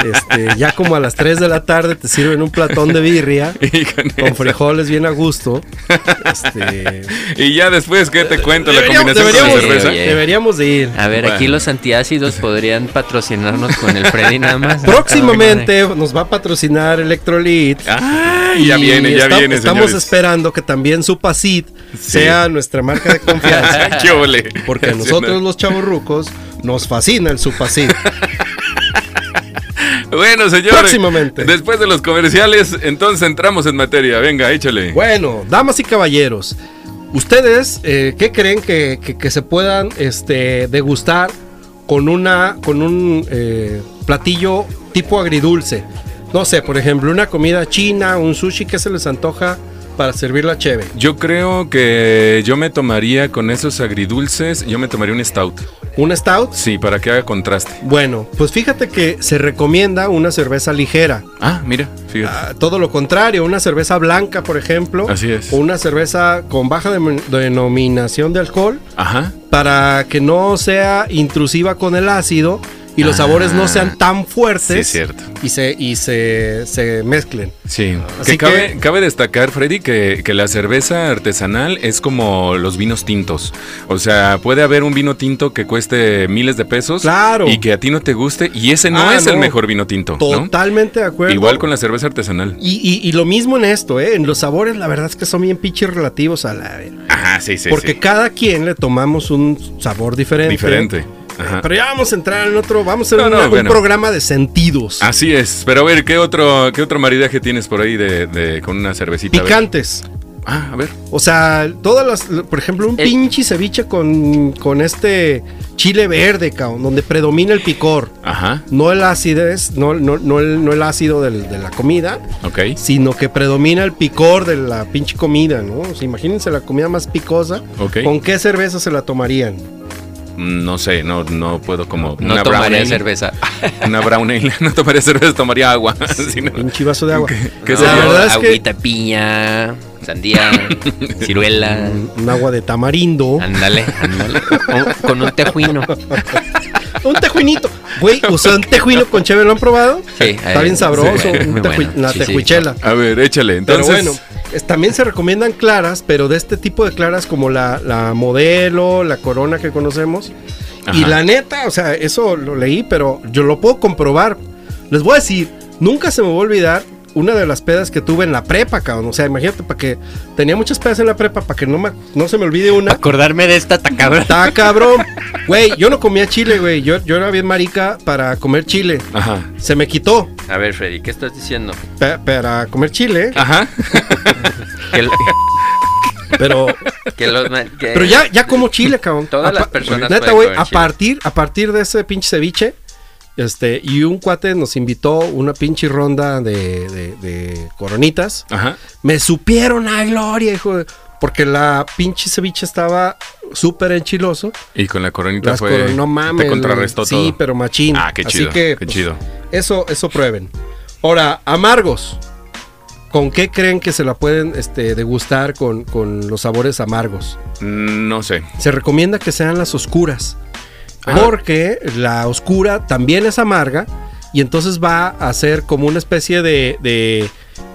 Este, ya como a las 3 de la tarde te sirven un platón de birria Y con frijoles bien a gusto. Este, Y ya después, ¿qué te cuento? La deberíamos, combinación con la deberíamos- cerveza. Oye. deberíamos de ir. A ver, aquí los antiácidos podrían patrocinarnos con el Freddy nada más. Próximamente nos va a patrocinar Electrolit. Ah, ya Y viene, ya esta- viene, Estamos señores. esperando que también Supacid Sí. sea nuestra marca de confianza. ¿Qué ole? Porque a nosotros los chavos rucos nos fascina el Supacid. Bueno, señor. Próximamente. Después de los comerciales, entonces entramos en materia. Venga, échale. Bueno, damas y caballeros, ¿ustedes eh, qué creen que, que- que se puedan este, degustar con, una, con un eh, platillo tipo agridulce? No sé, por ejemplo, una comida china, un sushi, ¿qué se les antoja para servir la cheve? Yo creo que yo me tomaría con esos agridulces, yo me tomaría un stout. ¿Un stout? Sí, para que haga contraste. Bueno, pues fíjate que se recomienda una cerveza ligera. Ah, mira, fíjate. Ah, todo lo contrario, una cerveza blanca, por ejemplo. Así es. O una cerveza con baja denominación de alcohol. Ajá. para que no sea intrusiva con el ácido y los Ah. sabores no sean tan fuertes Sí, cierto. y se y se, se mezclen. Sí. Así que cabe, que- cabe destacar, Freddy, que, que la cerveza artesanal es como los vinos tintos. O sea, puede haber un vino tinto que cueste miles de pesos. Claro. Y que a ti no te guste. Y ese no Ah, es el mejor vino tinto. ¿no? Totalmente de acuerdo. Igual con la cerveza artesanal. y, y- y lo mismo en esto, ¿eh? En los sabores, la verdad es que son bien pinches relativos a la. Ajá, sí, sí. porque sí. cada quien le tomamos un sabor diferente. Diferente. Ajá. Pero ya vamos a entrar en otro. Vamos a hacer No, no, una- un programa de sentidos. Así es. Pero a ver, ¿qué otro, qué otro maridaje tienes por ahí de, de- con una cervecita? Picantes. Ah, a ver. O sea, todas las, por ejemplo, un El- pinche ceviche con, con este chile verde, cabrón, donde predomina el picor. Ajá. No el acidez, no, no, no el, no el ácido del- de la comida, Ok. sino que predomina el picor de la pinche comida, ¿no? O sea, imagínense la comida más picosa. Ok. ¿Con qué cerveza se la tomarían? No sé, no, no puedo como No una tomaría cerveza. Una brown ale. No tomaría cerveza, tomaría agua. No- Pinche vaso de agua. qué la verdad es que agüita piña, sandía, ciruela. un agua de tamarindo. Ándale, ándale. Con, con un tejuino. un tejuinito. Güey, o sea, un tejuino con cheve, ¿lo han probado? Sí, Está eh, bien sabroso. sí, un muy teju- bueno. La Sí, sí. tejuichela. A ver, échale. Pero Entonces, bueno, es- también se recomiendan claras, pero de este tipo de claras como la, la modelo, la corona que conocemos. Y la neta, o sea, eso lo leí, pero yo lo puedo comprobar. Les voy a decir, nunca se me va a olvidar una de las pedas que tuve en la prepa, cabrón. O sea, imagínate, para que tenía muchas pedas en la prepa, para que no, me, no se me olvide una. Acordarme de esta ta cabrón. Está cabrón. Güey, yo no comía chile, güey. Yo, yo era bien marica para comer chile. Ajá. Se me quitó A ver, Freddy, ¿qué estás diciendo? pe- para comer chile. Ajá. Que, lo- Pero, que los que- pero ya, ya como chile, cabrón. Todas A las personas Neta, güey, a chile. partir, a partir de ese pinche ceviche, este, y un cuate nos invitó una pinche ronda de, de- de coronitas. Ajá. Me supieron a gloria, hijo de- Porque la pinche ceviche estaba súper enchiloso. Y con la coronita Las fue. coro- no mames. Te contrarrestó sí, todo. pero machín. Ah, qué Así chido. que, qué pues, chido. Eso, eso prueben. Ahora, amargos. ¿Con qué creen que se la pueden este, degustar con, con los sabores amargos? Mm, No sé. Se recomienda que sean las oscuras. Ah. Porque la oscura también es amarga. Y entonces va a ser como una especie de, de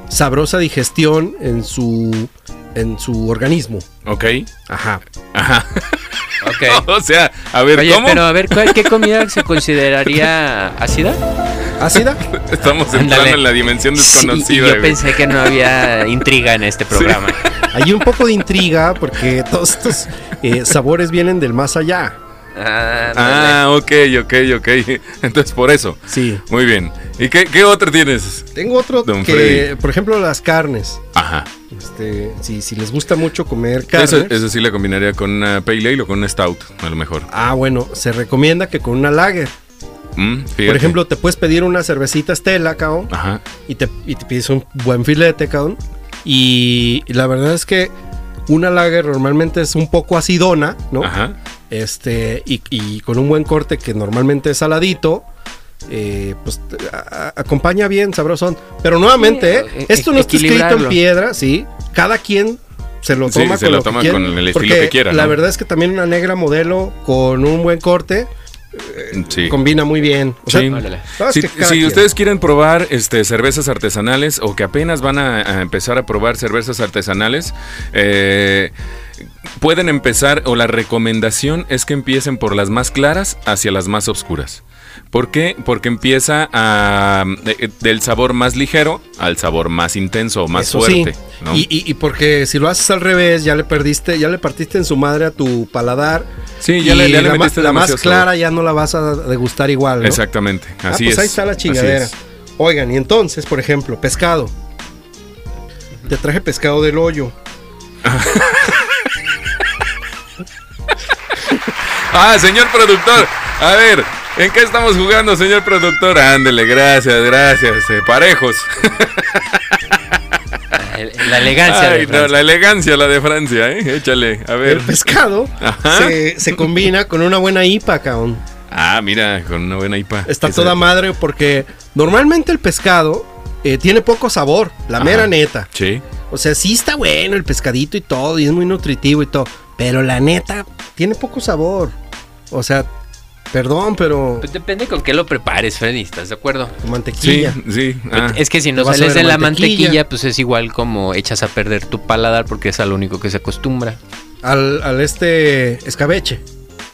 sabrosa digestión en su, en su organismo. Ok. Ajá. Ajá. Ok. o sea, a ver, Oye, ¿cómo? pero a ver, ¿cuál- ¿qué comida se consideraría ácida? ¿Ácida? Estamos entrando Ándale. en la dimensión Sí, y desconocida. yo güey. pensé que no había intriga en este programa. Hay un poco de intriga porque todos estos eh, sabores vienen del más allá. Ah, Ah, ok, ok, ok. Entonces, por eso. Sí. Muy bien. ¿Y qué, qué otro tienes? Tengo otro Don que, Freddy. por ejemplo, las carnes. Ajá. Este, si, si les gusta mucho comer carnes. Eso, eso sí le combinaría con una Pale Ale o con una Stout, a lo mejor. Ah, bueno, se recomienda que con una lager. Mm. Por ejemplo, te puedes pedir una cervecita Estela, cabrón. Ajá. Y te, y te pides un buen filete, cabrón. Y la verdad es que una lager normalmente es un poco acidona, ¿no? Ajá. Este, y, y con un buen corte que normalmente es saladito. eh, pues te- a- a- acompaña bien, sabrosón. Pero nuevamente, Sí, ¿eh? e- esto no está escrito en piedra, ¿sí? Cada quien se lo Sí, toma se con lo lo toma que con el estilo que quiera, La ¿no? verdad es que también una negra modelo con un buen corte Sí. combina muy bien. O sea, Sí. Si, ustedes quieren probar este, cervezas artesanales o que apenas van a, a empezar a probar cervezas artesanales, eh, pueden empezar o la recomendación es que empiecen por las más claras hacia las más oscuras. ¿Por qué? Porque empieza a, de- del sabor más ligero al sabor más intenso más Eso fuerte. sí. ¿no? Y, y- y porque si lo haces al revés, ya le perdiste, ya le partiste en su madre a tu paladar. Sí, ya y le, ya le la, ma- metiste la más clara sabor. ya no la vas a degustar igual. ¿no? Exactamente, Ah, así pues es. ahí está la chingadera. Oigan, y entonces, por ejemplo, pescado. Te traje pescado del hoyo. Ah, señor productor. A ver, ¿en qué estamos jugando, señor productor? Ándele, gracias, gracias. eh, parejos. La elegancia de Ay, no, Francia. la elegancia, la de Francia, ¿eh? Échale, a ver. El pescado se, se combina con una buena IPA, cabrón. Ah, mira, con una buena IPA. Está toda madre porque normalmente el pescado eh, tiene poco sabor, la Ajá. mera neta. Sí. O sea, sí está bueno el pescadito y todo, y es muy nutritivo y todo. Pero la neta, tiene poco sabor. O sea, perdón, pero Pues depende con qué lo prepares, Freddy, ¿estás de acuerdo? con mantequilla. sí. ah. Es que si no sales de la mantequilla. mantequilla, pues es igual como echas a perder tu paladar porque es a lo único que se acostumbra. Al, al este escabeche.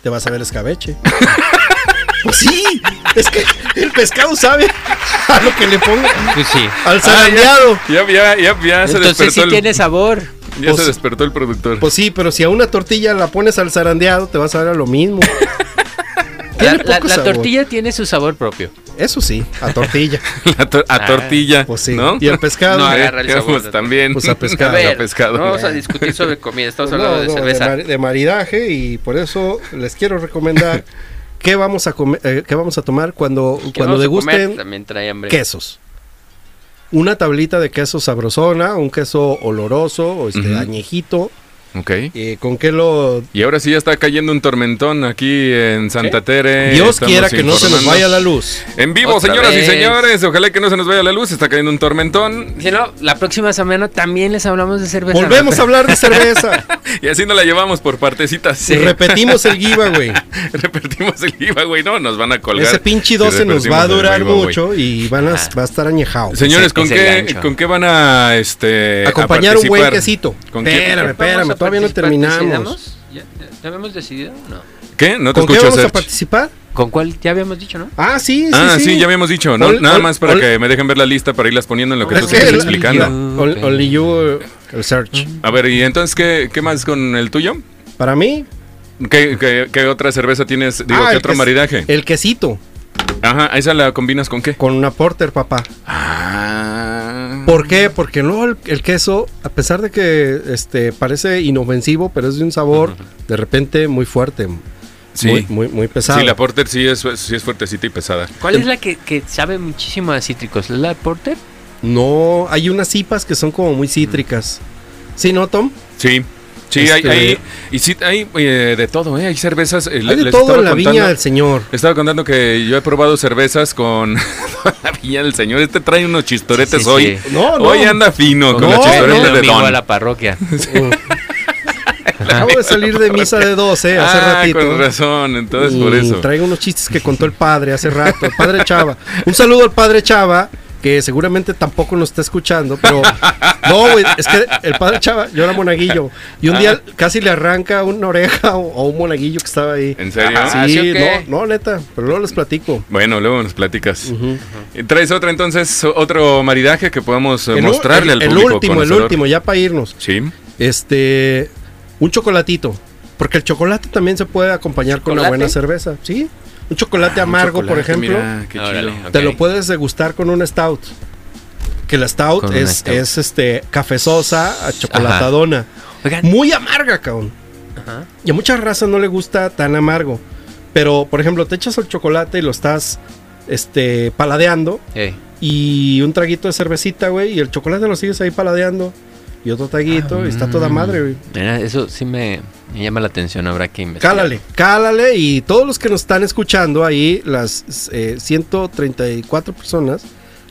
Te vas a ver escabeche. pues sí, es que el pescado sabe a lo que le ponga. Pues sí. Al Ah, zarandeado. Ya, ya, ya, ya se Entonces despertó sí el, tiene sabor. ya Pues- se despertó el productor. Pues sí, pero si a una tortilla la pones al zarandeado, te vas a ver a lo mismo. La, Tiene la- poco la sabor. tortilla tiene su sabor propio. Eso sí, a tortilla. La tor- a Ah, tortilla, Pues sí. ¿no? Y el pescado. No, agarra el eh, sabor pues también. Pues a pescado. A ver, A pescado. no vamos a discutir sobre comida, estamos Pues hablando no, de no, cerveza. de maridaje y por eso les quiero recomendar qué vamos a comer, eh, qué vamos a tomar cuando, ¿Qué cuando degusten También trae hambre. quesos. Una tablita de queso sabrosona, un queso oloroso o este añejito Ok. Eh, ¿Con qué lo...? Y ahora sí ya está cayendo un tormentón aquí en Santa Tere. Dios Estamos quiera que no se nos vaya la luz. En vivo, Otra señoras y señores. Ojalá que no se nos vaya la luz. Está cayendo un tormentón. Si no, la próxima semana también les hablamos de cerveza. Volvemos a hablar de cerveza. Y así nos la llevamos por partecitas. Y repetimos el giveaway. Repetimos el giveaway, ¿no? Nos van a colgar. Ese pinche si 12 nos va a durar mucho y van a, Ah. va a estar añejado. Señores, Ese- ¿con ese qué, gancho. ¿con qué van a este Acompañar un buen quesito. ¿Con qué? Espérame, espérame, todavía no terminamos. ¿Ya, ya habíamos decidido? No. ¿Qué? No te ¿Con qué escucho, vamos a participar? ¿Con cuál? Ya habíamos dicho, ¿no? Ah, sí, sí, Ah, sí. sí. ya habíamos dicho. ¿no? Nada más para que me dejen ver la lista para irlas poniendo en lo que tú estás explicando. Only, you, el search. A ver, ¿y entonces qué, qué más con el tuyo? Para mí, ¿Qué, qué, qué otra cerveza tienes? Digo, ah, ¿qué otro maridaje? El quesito Ajá, ¿esa la combinas con qué? con una porter, papá. Ah. ¿Por qué? Porque luego el, el queso, a pesar de que este parece inofensivo, pero es de un sabor de repente muy fuerte, Sí. muy, muy, muy pesado. Sí, la Porter sí es, sí es fuertecita y pesada. ¿Cuál es la que, que sabe muchísimo a cítricos? ¿Es la de Porter? No, hay unas cipas que son como muy cítricas. ¿Sí, no, Tom? Sí. Sí, hay, Este- hay, y sí, hay eh, de todo, ¿eh? Hay cervezas. eh, Hay de les todo estaba en la viña contando- del señor. Estaba contando que yo he probado cervezas con la viña del señor. Este trae unos chistoretes Sí, sí, hoy. sí. No, no. Hoy anda fino con No, los no. chistoretes de Don. a la parroquia. Acabo de salir de misa de 12 hace ah, ratito. con razón, entonces y por eso. Traigo unos chistes que contó el padre hace rato, el padre Chava. Un saludo al padre Chava, que seguramente tampoco nos está escuchando, pero no, güey, es que el padre Chava, yo era monaguillo, y un día Ah. casi le arranca una oreja o, o un monaguillo que estaba ahí. ¿En serio? Ah, Sí, ¿sí o qué? no, no, neta, pero luego les platico. Bueno, luego nos platicas. Ujú. ¿Y ¿Traes otra entonces, otro maridaje que podamos eh, El mostrarle el, al el público último, el último, ya para irnos. Sí. Este, un chocolatito, porque el chocolate también se puede acompañar con una buena cerveza, ¿sí? Un chocolate Ah, un amargo, por ejemplo. mira, qué Órale, chido. ok. Te lo puedes degustar con un stout. Que la stout es, stout. es este cafezosa, a chocolatadona. Oigan. Muy amarga, cabrón. Ajá. Y a muchas razas no le gusta tan amargo. Pero, por ejemplo, te echas el chocolate y lo estás este, paladeando. Y un traguito de cervecita, güey. Y el chocolate lo sigues ahí paladeando. Y otro traguito. y está toda Mm. madre, güey. Mira, eso sí me, me llama la atención. Habrá que investigar. Cálale, cálale. Y todos los que nos están escuchando ahí, las eh, 134 personas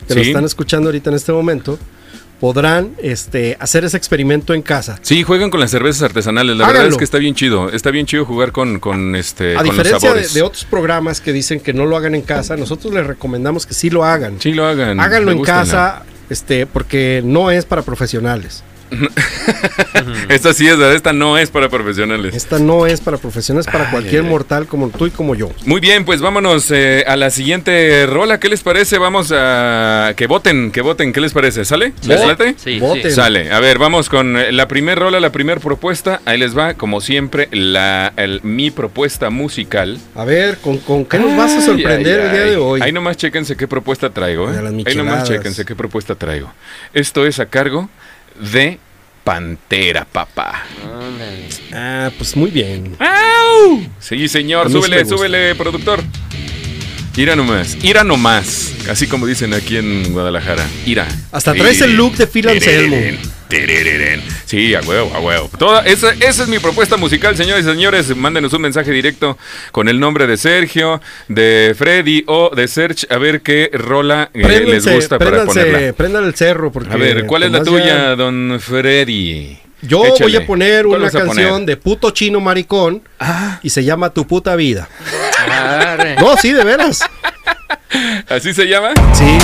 que nos están escuchando ahorita en este momento, podrán este, hacer ese experimento en casa. Sí, juegan con las cervezas artesanales. La verdad es que está bien chido. Está bien chido jugar con, con este A con diferencia de, sabores. de otros programas que dicen que no lo hagan en casa, nosotros les recomendamos que sí lo hagan. Sí, lo hagan. Háganlo en casa, este, porque no es para profesionales. Esta sí es, esta no es para profesionales. Esta no es para profesionales, para Ay, cualquier ay, ay. mortal como tú y como yo. Muy bien, pues vámonos eh, a la siguiente rola. ¿Qué les parece? Vamos a que voten, que voten. ¿Qué les parece? ¿Sale? ¿Les Voten. late? Sí, Voten. Sale. A ver, vamos con eh, la primer rola, la primera propuesta. Ahí les va, como siempre, la, el- mi propuesta musical. A ver, ¿con, con qué nos vas a sorprender Ay, el día de hoy? Ahí nomás chéquense qué propuesta traigo. ¿eh? Ahí nomás chéquense qué propuesta traigo. Esto es a cargo de Pantera, papá. Ah, pues muy bien. ¡Au! Sí, señor. Sí Súbele, súbele, productor. Ira nomás. Ira nomás. Así como dicen aquí en Guadalajara. Ira. Hasta traes el look de Phil Anselmo. Sí, a huevo, a huevo. Toda, esa, esa es mi propuesta musical, señores y señores. Mándenos un mensaje directo con el nombre de Sergio, de Freddy o de Serge. A ver qué rola eh, les gusta para ponerla. prendan el cerro. Porque A ver, ¿cuál es la ya- tuya, don Freddy? Yo voy a poner ¿Cuál una a canción poner? de puto chino maricón Ah, y se llama Tu puta vida. No, sí, de veras. ¿así se llama? Sí.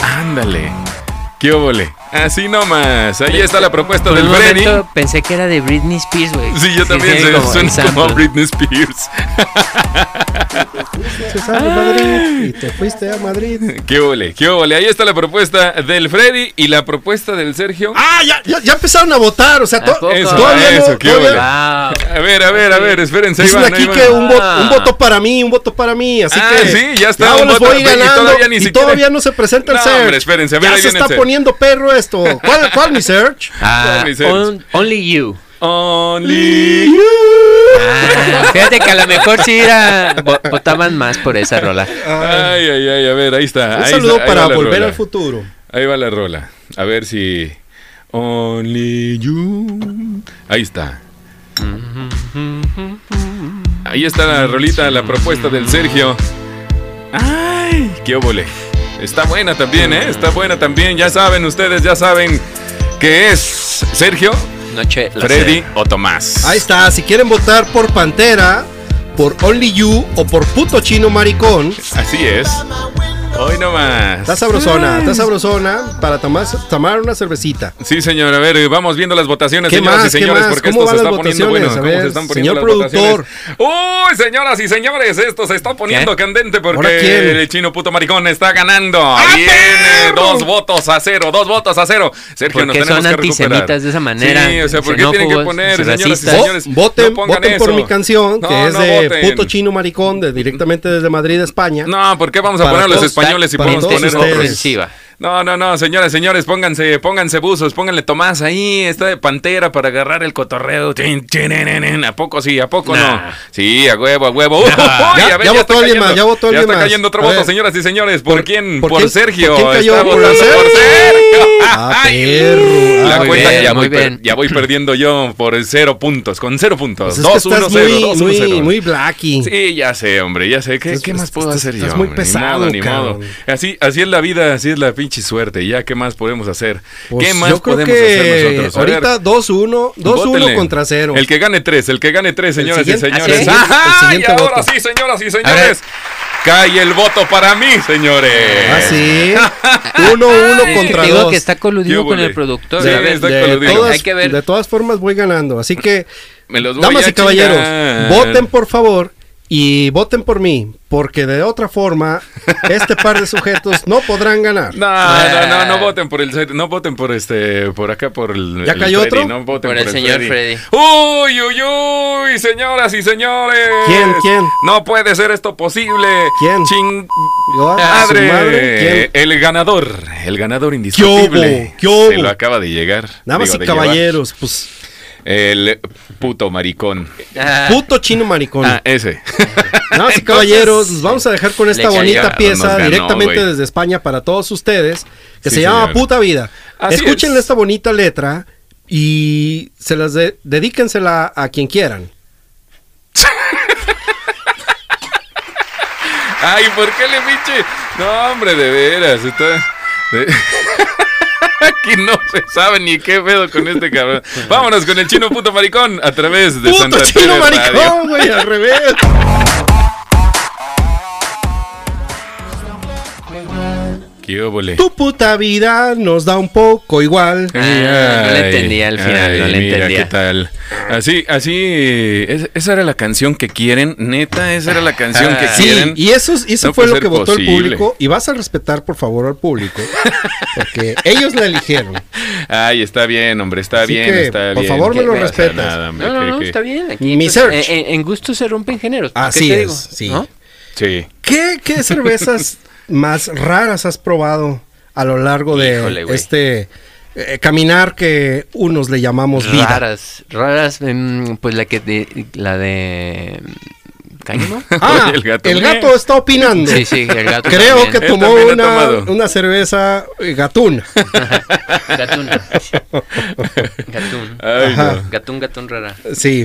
Ándale. ¿Qué óvole? Así nomás. Ahí está la propuesta Por del momento pensé que era de Britney Spears, güey. Sí, yo también sí, se- como suena como. Britney Spears. Se sale Madrid y te fuiste a Madrid. ¿Qué óvole? ¿Qué óvole? Ahí está la propuesta del Freddy y la propuesta del Sergio. Ah, ya, ya, ya empezaron a votar. O sea, ¿A to-? Eso, todavía no. eso, qué todavía-. Wow. A ver, a ver, a ver, espérense. ahí Dicen van, aquí que un, vo- Ah. un voto para mí, un voto para mí. Así Ah, que. sí, ya está, Ya un voto voy para- y ganando. todavía ni y siquiera- todavía no se presenta el No, search. hombre, espérense, a ver, ya ahí se viene está el poniendo perro esto. ¿Cuál, cuál mi search? Ah, Only Search. on- only you. Only you. Ah, fíjate que a lo mejor sí era, vo- votaban más por esa rola. Ay, ay, ay, a ver, ahí está. Un ahí saludo está, para volver rola. al futuro. Ahí va la rola. A ver si. Only you. Ahí está. Ahí está la rolita, la propuesta del Sergio. ¡Ay! ¡Qué óvole! Está buena también, ¿eh? Está buena también. Ya saben, ustedes ya saben que es Sergio, Noche Freddy o Tomás. Ahí está, si quieren votar por Pantera, por Only You o por puto chino maricón, Así es. Hoy nomás. está sabrosona, está sabrosona para tomar, tomar una cervecita. Sí, señor. A ver, vamos viendo las votaciones, ¿Qué señoras más? y ¿Qué señores, porque ¿Cómo esto se está poniendo bueno. votaciones? A ¿Cómo ver, se están poniendo señor las votaciones? productor. Uy, señoras y señores, esto se está poniendo ¿Qué? candente ¿Ahora porque el chino puto maricón está ganando. ¡Ah, Viene perro! dos votos a cero, dos votos a cero. Sergio, nos Porque tenemos son que antisemitas de esa manera, Sí, o sea, ¿por qué tienen que poner, señoras y señores? Vo- voten no voten por mi canción, que No, es no de voten. puto chino maricón, de, directamente desde Madrid, España. No, ¿por qué vamos a poner los todos- españoles y podemos poner ofensiva. No, no, no, señores, señores, pónganse, pónganse buzos, pónganle Tomás ahí, está de pantera para agarrar el cotorreo. ¿A poco sí? ¿A poco Nah. no? Sí, a huevo, a huevo. Uy, Ya- a ver, ya votó está alguien cayendo, más, ya votó alguien está más. cayendo otro voto, señoras y señores. ¿Por, ¿Por- quién? por Por, quién- Sergio. por quién cayó? Está ¿Por Sergio? por Sergio. Ah, Ay, perro. La Ah, cuenta bien, ya, muy voy per- bien. ya voy perdiendo yo por cero puntos, con cero puntos. Pues es que Dos, uno, estás cero, muy, dos, uno, muy, cero. muy blacky. Sí, ya sé, hombre, ya sé. ¿Qué, Estás- qué más puedo estás- hacer estás yo? muy hombre? Ni pesado, ni modo. Así, así es la vida, así es la pinche suerte. Ya, ¿qué más podemos hacer? Pues ¿Qué más yo creo podemos que hacer nosotros? A ahorita 2-1, 2-1 vótenle. contra 0. El que gane tres, el que gane tres, El señoras y señores. ¿Ah, sí? ¡Ajá! Y ahora voto. sí, señoras y señores. Cae el voto para mí, señores. Ah, sí. 1-1 Es que contra te digo 2. que está coludido ¿Qué con el productor. Sí, a ver, está de, coludido. todas, Hay que ver. de todas formas voy ganando. Así que, Me los voy damas a y caballeros, voten por favor y voten por mí. Porque de otra forma, este par de sujetos no podrán ganar. No, no, no, no voten por el no voten por este por acá por el ¿Ya el cayó Freddy, otro? no voten Por el señor Freddy. Uy, uy, uy, señoras y señores. ¿Quién, quién? No puede ser esto posible. ¿Quién? Ching madre. madre, ¿quién? El ganador, el ganador indiscutible. ¿Qué hubo? ¿Qué Se lo acaba de llegar. Damas digo, y llevar. caballeros, pues El puto maricón. Ah, puto chino maricón. Ah, ese. Y Entonces, caballeros, nos vamos a dejar con esta cayó. bonita pieza ganó, directamente desde España para todos ustedes, que Sí, se llama señor. Puta Vida. Así Escuchen es. esta bonita letra y se las de- dedíquensela a quien quieran. Ay, ¿por qué le pinche? No, hombre, de veras. Está... de- Aquí no se sabe ni qué pedo con este cabrón. Vámonos con el chino puto maricón a través de ¡Puto Santa chino Tere maricón, güey! Al revés. Tu puta vida nos da un poco igual. Ah, no le entendía al final, no le mira, entendía. ¿Qué tal? Así, así, es- esa era la canción que quieren, neta, esa era la canción que Sí, quieren. y eso, y eso No fue lo que votó el público. Y vas a respetar, por favor, al público. Porque ellos la eligieron. Ay, está bien, hombre, está Así bien, que, está por bien. favor, me No lo respetas. nada, hombre, No, no, que- no, que- está bien. Aquí, Mi pues, search. En, en gusto se rompen géneros. ¿qué Así te es, digo? sí. ¿No? Sí. ¿Qué, qué cervezas más raras has probado a lo largo de Híjole, este eh, caminar que unos le llamamos vida? Raras, raras, em, pues la que de, la de cáñamo. Ah, El gato. el gato está opinando. Sí, sí, el gato. Creo también. que tomó una, una cerveza eh, gatún. Gatún. Gatún. Ay, no. Gatún, gatún rara. Sí.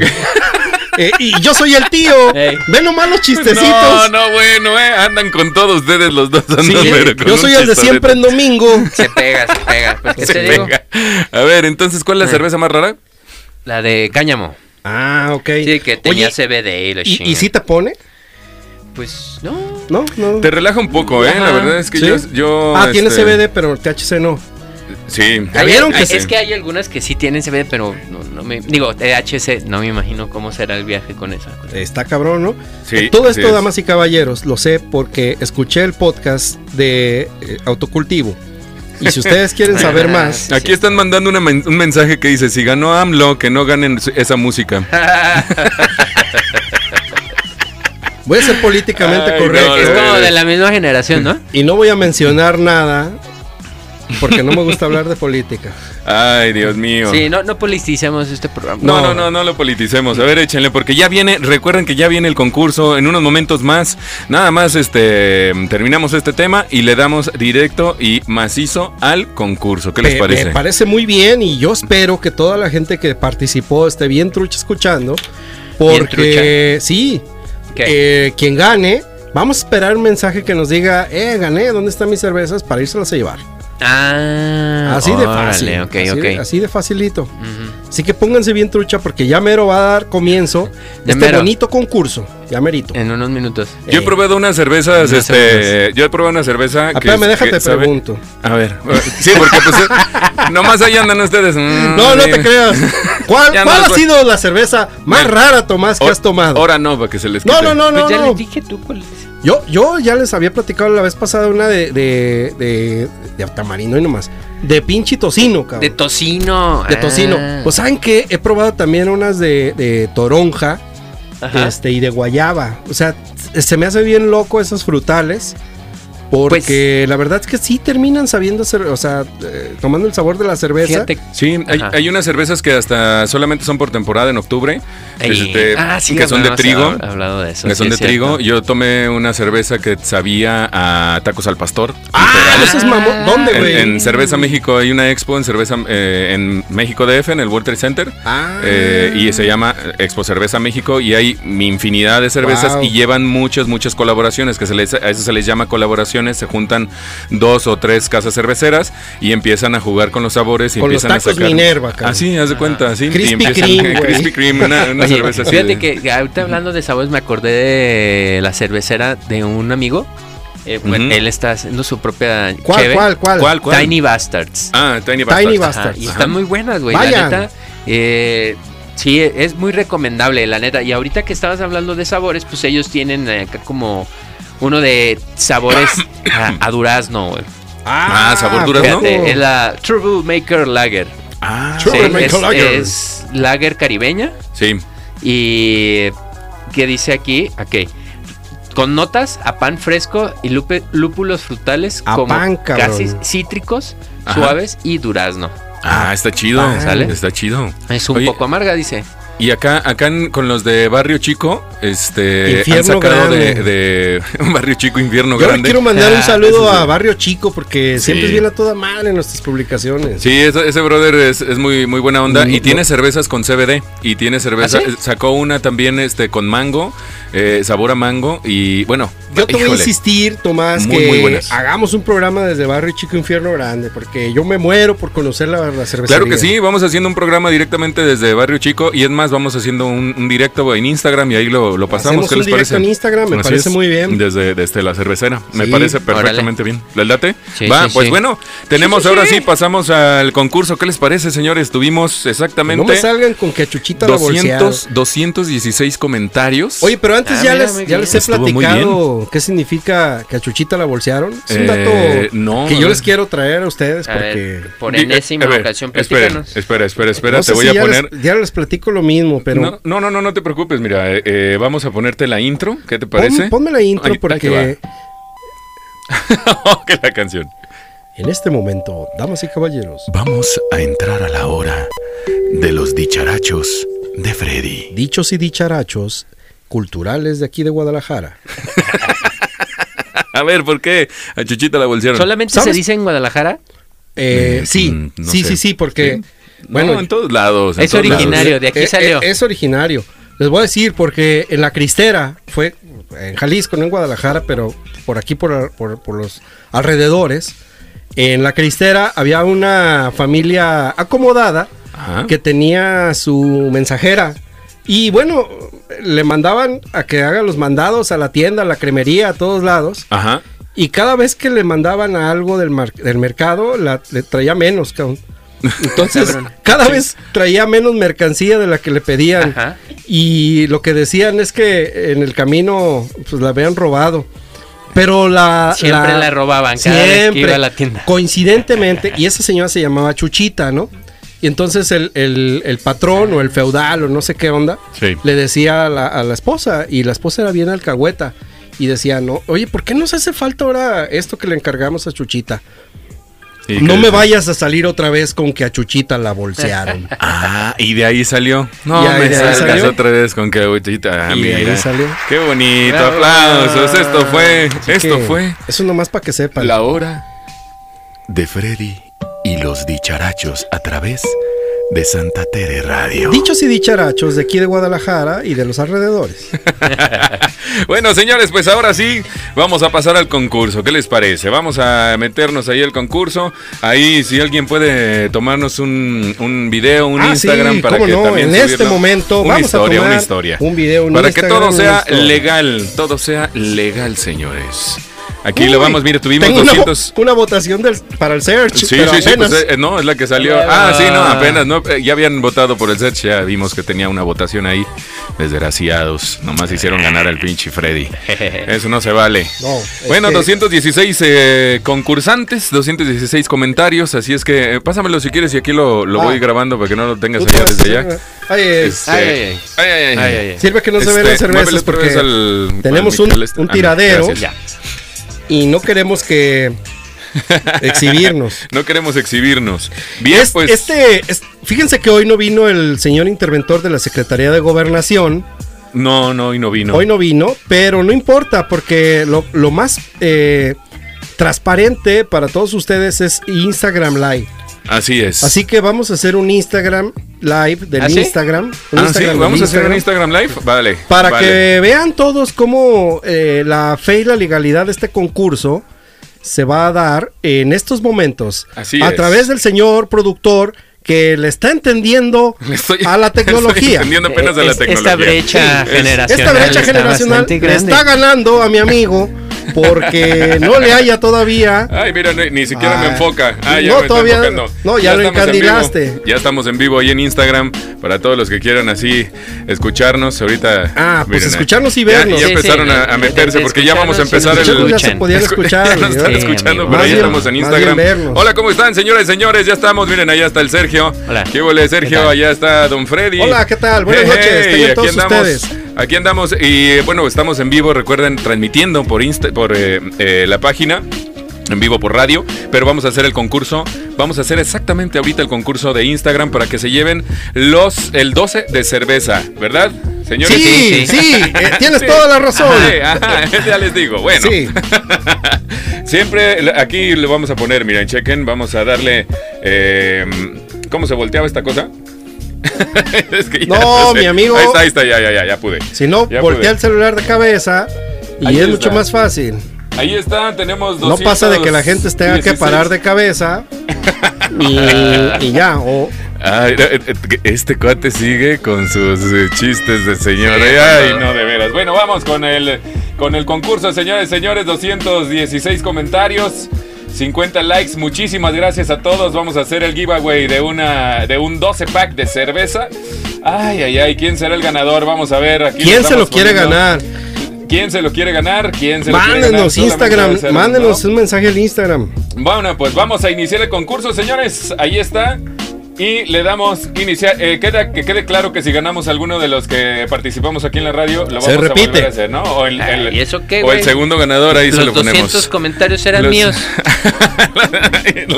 Eh, y yo soy el tío. Ey. Ven nomás los chistecitos. No, no, bueno, eh. Andan con todos ustedes los dos. Sí, pero con yo soy el de siempre en domingo. Se pega, se pega. Pues, ¿qué Se te digo? pega. A ver, entonces, ¿cuál es la Eh. cerveza más rara? La de cáñamo. Ah, ok. Sí, que tenía Oye, CBD y la ¿y. ¿Y si te pone? Pues no. No, no. Te relaja un poco, ¿eh? La verdad es que ¿Sí? yo, yo, ah, tiene este, CBD, pero el THC no. Sí. ¿Ya Hay- vieron hay- que es que hay algunas que sí tienen CBD, pero no, no me digo THC, no me imagino cómo será el viaje con esa. cosa. Está cabrón, ¿no? Sí, Eh, Todo esto, es. damas y caballeros, lo sé porque escuché el podcast de eh, autocultivo. Y si ustedes quieren saber más, Aquí están mandando una men- un mensaje que dice, si ganó AMLO, que no ganen esa música. voy a ser políticamente Ay, correcto no, es como de la misma generación, ¿no? y no voy a mencionar nada porque no me gusta hablar de política. Ay, Dios mío. Sí, no, no politicemos este programa. No, no, no, no lo politicemos. A ver, échenle, porque ya viene, recuerden que ya viene el concurso en unos momentos más. Nada más, este, terminamos este tema y le damos directo y macizo al concurso. ¿Qué les Me- parece? Me parece muy bien y yo espero que toda la gente que participó esté bien trucha escuchando. Porque sí, ¿Qué? eh, quien gane, vamos a esperar un mensaje que nos diga, eh, gané, ¿dónde están mis cervezas? Para irselas a llevar. Ah, así de fácil. así, de, así de facilito. Así que pónganse bien trucha porque ya mero va a dar comienzo Ya este mero. bonito concurso. Ya merito. En unos minutos. Yo he Eh, probado unas cervezas, Unas este, cervezas. yo he probado una cerveza ah, espérame, que déjate que pregunto. A ver, sí, porque pues eh, nomás ahí andan ustedes. mm, No, no te creas. ¿Cuál, Ya cuál no, ha sido la cerveza más Bueno, rara, Tomás, que has tomado? Ahora no, para que se les No, quite. no, no, no. Pues ya no. les dije tú cuál es. Yo, yo ya les había platicado la vez pasada una de, de, de, de tamarindo y nomás. De pinche tocino, cabrón. De tocino. De tocino. Ah. Pues saben que he probado también unas de, de toronja Ajá. este, y de guayaba. O sea, se me hace bien loco esos frutales. Porque Pues- la verdad es que sí terminan sabiendo hacer, o sea, eh, tomando el sabor de la cerveza. Fíjate. Sí, hay, hay unas cervezas que hasta solamente son por temporada en octubre, Ey, este, ah, sí, que son de trigo. hab- hablado de eso. Que sí, son de es cierto. trigo. Yo tomé una cerveza que sabía a tacos al pastor. Ah, ese es mamón. ¿Dónde, En, güey? en Cerveza México hay una expo en Cerveza eh, en México DF, en el World Trade Center. Ah. eh, y se llama Expo Cerveza México y hay infinidad de cervezas Wow. y llevan muchas, muchas colaboraciones, que se les, a eso se les llama se juntan dos o tres casas cerveceras y empiezan a jugar con los sabores y Con los empiezan tacos a sacar... Minerva, cabrón. Así, haz de cuenta, así. Krispy y empiezan- Kreme, güey. Krispy Kreme, una, una Oye, cerveza así fíjate de- que ahorita hablando de sabores me acordé de la cervecera de un amigo. Eh, bueno. Él está haciendo su propia ¿Cuál, cheve. cuál, cuál? ¿Cuál, cuál? Tiny Bastards. Ah, Tiny Tiny Bastards. Bastards. Ajá, y Ajá. están muy buenas, güey. La neta. eh, sí, es muy recomendable, la neta. Y ahorita que estabas hablando de sabores, pues ellos tienen eh, acá como uno de sabores a, a durazno, güey. Ah, sabor durazno. Fíjate, es la Troublemaker Lager. Ah, Sí, Troublemaker es, Lager. es lager caribeña. sí. Y que dice aquí, ok, con notas a pan fresco y lupe- lúpulos frutales A como pan, casi cítricos, Ajá. suaves y durazno. Ah, está chido. Ah, ¿sale? Está chido. Es un Oye, poco amarga, dice. Y acá, acá en- con los de Barrio Chico, este, Infierno han sacado de, Barrio Chico, Infierno Yo Grande. quiero mandar un Ah, saludo a Barrio Chico porque Sí. siempre bien a toda madre en nuestras publicaciones. Sí, ese, ese brother es, es muy, muy buena onda. Mm, y tiene cervezas con CBD. Y tiene cerveza. ¿Ah, sí? Sacó una también este, con mango, eh, sabor a mango. Y bueno, Yo te voy a insistir, Tomás, Muy, que muy hagamos un programa desde Barrio Chico Infierno Grande, porque yo me muero por conocer la, la cervecería. Claro que sí, vamos haciendo un programa directamente desde Barrio Chico. Y es más, vamos haciendo un, un directo en Instagram y ahí lo, lo pasamos. Hacemos ¿Qué un les parece? en Instagram, me Así parece muy bien. Desde, desde la cervecera. Me parece perfectamente bien. ¿Les late? Sí, Va, sí, pues sí. bueno, tenemos ahora sí, pasamos al concurso. ¿Qué les parece, señores? Tuvimos No exactamente me salgan con que a Chuchita la bolsearon. 200, 216 comentarios. Oye, pero antes Ah, ya, mira, les, ya les he Estuvo platicado qué significa que a Chuchita la bolsearon. Es un Eh, dato no, que yo les quiero traer a ustedes A porque... ver, por enésima a ver, ocasión, espera, espera, espera, espera, no te voy si a poner... Les, ya les platico lo mismo, pero... No, no, no, no, no te preocupes, mira, eh, eh, vamos a ponerte la intro, ¿qué te pon- parece? ponme la intro porque que la canción. en este momento, damas y caballeros, Vamos a entrar a la hora de los dicharachos de Freddy. dichos y dicharachos culturales de aquí de Guadalajara. A ver, ¿por qué a Chuchita la bolsearon? ¿Solamente ¿Sabes? se dice en Guadalajara? Eh, Mm, sí, mm, no sí, sé. sí, sí, porque... ¿Sí? Bueno, no, en todos lados. en Es todos lados. originario, de aquí Eh, salió. eh, es originario. Les voy a decir, porque en la Cristera, fue en Jalisco, no en Guadalajara, pero por aquí, por, por- por los alrededores, en la Cristera había una familia acomodada Ajá. que tenía su mensajera. Y bueno, le mandaban a que haga los mandados a la tienda, a la cremería, a todos lados. Ajá. Y cada vez que le mandaban a algo del, mar- del mercado, la, le traía menos, cabrón. Entonces, cada vez traía menos mercancía de la que le pedían. Ajá. Y lo que decían es que en el camino, pues la habían robado. Pero la. Siempre la robaban cada vez que iba a la tienda. Coincidentemente, y esa señora se llamaba Chuchita, ¿no? Y entonces el, el- el patrón o el feudal o no sé qué onda, Sí. le decía a la, a la esposa, y la esposa era bien alcahueta, y decía, no, oye, ¿por qué nos hace falta ahora esto que le encargamos a Chuchita? ¿Y No me vayas a salir otra vez con que a Chuchita la bolsearon. Ah, y de ahí salió. No me de salgas salió. otra vez con que ahorita. Ah, Y de ahí salió. Qué bonito. Aplausos. Esto fue. Esto fue. Eso nomás para que sepan. La hora de Freddy y los dicharachos a través de Santa Tere Radio. Dichos y dicharachos de aquí de Guadalajara y de los alrededores. Bueno, señores, pues ahora sí vamos a pasar al concurso. ¿Qué les parece? Vamos a meternos ahí al concurso. Ahí, si alguien puede tomarnos un, un video, un Ah, Instagram sí, para cómo que no, también en este momento una vamos a historia, tomar una historia. un video, un para Instagram, que todo sea legal, todo sea legal, señores. Aquí Uy, lo vamos, mire, tuvimos tengo una vo- 200. Una, votación del- para el search. Sí, pero sí, sí, pues, eh, no, es la que salió. Ah, sí, no, apenas, no, eh, ya habían votado por el search, ya vimos que tenía una votación ahí. Desgraciados, nomás hicieron ganar al pinche Freddy. Eso no se vale. No, bueno, que- 216 eh, concursantes, 216 comentarios, así es que eh, pásamelo si quieres y aquí lo, lo Ah. voy grabando para que no lo tengas allá desde allá. Ay, eh, Este, Ay, ay, ay, ay. Sirve que no se Este, ven las cervezas porque al- tenemos al un- este. un Ah, tiradero. gracias. Y no queremos que exhibirnos. No queremos exhibirnos. Bien, Es- pues. este, es- fíjense que hoy no vino el señor interventor de la Secretaría de Gobernación. No, no, y no vino. Hoy no vino, pero no importa porque lo, lo más eh, transparente para todos ustedes es Instagram Live. Así es. Así que vamos a hacer un Instagram Live del ¿Ah, sí? Instagram. un Ah, Instagram vamos a hacer un Instagram Live. Vale. Para vale. que vean todos cómo eh, la fe y la legalidad de este concurso se va a dar en estos momentos. Así a es. través del señor productor que le está entendiendo Le estoy- a la Estoy tecnología. entendiendo apenas a la Es- tecnología. Esta brecha generacional. Esta brecha está generacional le está ganando a mi amigo porque no le haya todavía. Ay, mira, ni, ni siquiera me Ah, enfoca. Ah, ya no, me está todavía- enfocando. no, ya lo en vivo. encandilaste. Ya estamos en vivo ahí en Instagram para todos los que quieran así escucharnos. Ahorita. Ah, pues miren, escucharnos y ya- vernos. Ya, Sí, empezaron sí, a, a meterse porque ya vamos a empezar y el. ya se podían escuchar. Ya nos están. Sí, escuchando, amigo. pero ya estamos en Instagram. Hola, ¿cómo están, señores, señores? Ya estamos, miren, allá está el Sergio. Hola. ¿Qué huele, Sergio? ¿Qué? Allá está Don Freddy. Hola, ¿qué tal? Buenas noches, tengan aquí todos andamos, ustedes. Aquí andamos y bueno, estamos en vivo, recuerden, transmitiendo por, Insta, por eh, eh, la página. En vivo por radio, pero vamos a hacer el concurso. Vamos a hacer exactamente ahorita el concurso de Instagram para que se lleven los el 12 de cerveza, ¿verdad? Señores. Sí, sí, sí. eh, tienes Sí. toda la razón. Ajá, ajá, ya les digo. Bueno, Sí. siempre aquí le vamos a poner, miren, chequen, vamos a darle. eh, ¿Cómo se volteaba esta cosa? Es que ya No, sé. mi amigo. Ahí está, ahí está, ya, ya, ya, ya pude. Si no, Ya voltea pude. el celular de cabeza y Ahí es está. mucho más fácil. Ahí está, tenemos No pasa de que la gente tenga que 216. parar de cabeza y, y ya. O, Ay, eh, eh, este cuate sigue con sus eh, chistes de señor. Sí, Ay, no, de veras. Bueno, vamos con el, con el concurso, señores, señores. 216 comentarios. 50 likes, muchísimas gracias a todos. Vamos a hacer el giveaway de una de un 12 pack de cerveza. Ay, ay, ay, ¿quién será el ganador? Vamos a ver aquí. ¿Quién se lo quiere poniendo. ganar? ¿Quién se lo quiere ganar? ¿Quién se lo quiere ganar? Mándenos Instagram, ser mándenos un mensaje al Instagram. Bueno, pues vamos a iniciar el concurso, señores. Ahí está. Y le damos iniciar. eh, queda, que quede claro que si ganamos alguno de los que participamos aquí en la radio, lo vamos Se a repite. volver a hacer, ¿no? O el, Ay, el- ¿y eso qué, o el segundo ganador, ahí se Los lo ponemos. 200 comentarios eran Los- míos.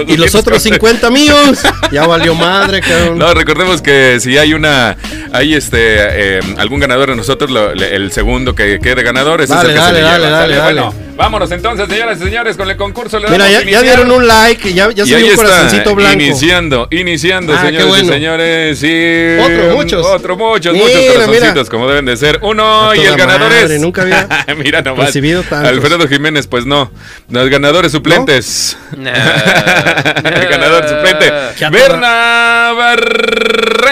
Y los 200 otros 50 míos. Ya valió madre, cabrón. No, recordemos que si hay una, hay este, eh, algún ganador de nosotros, lo- le- el segundo que quede ganador es Dale, el que dale, se le dale, lleva, dale, ¿sale? dale. Bueno, vámonos entonces, señoras y señores, con el concurso. Le Mira, ya, dieron un like, ya, ya y se ahí dio un está, corazoncito blanco. iniciando, iniciando, Ah, señores bueno. y señores. Y Otro, muchos. Otro, muchos, Mira, muchos corazoncitos, mira. como deben de ser. Uno, y el ganador madre, es. nunca había Mira nomás. recibido tantos. Alfredo Jiménez, pues no. Los ganadores suplentes. El ganador suplente. Berna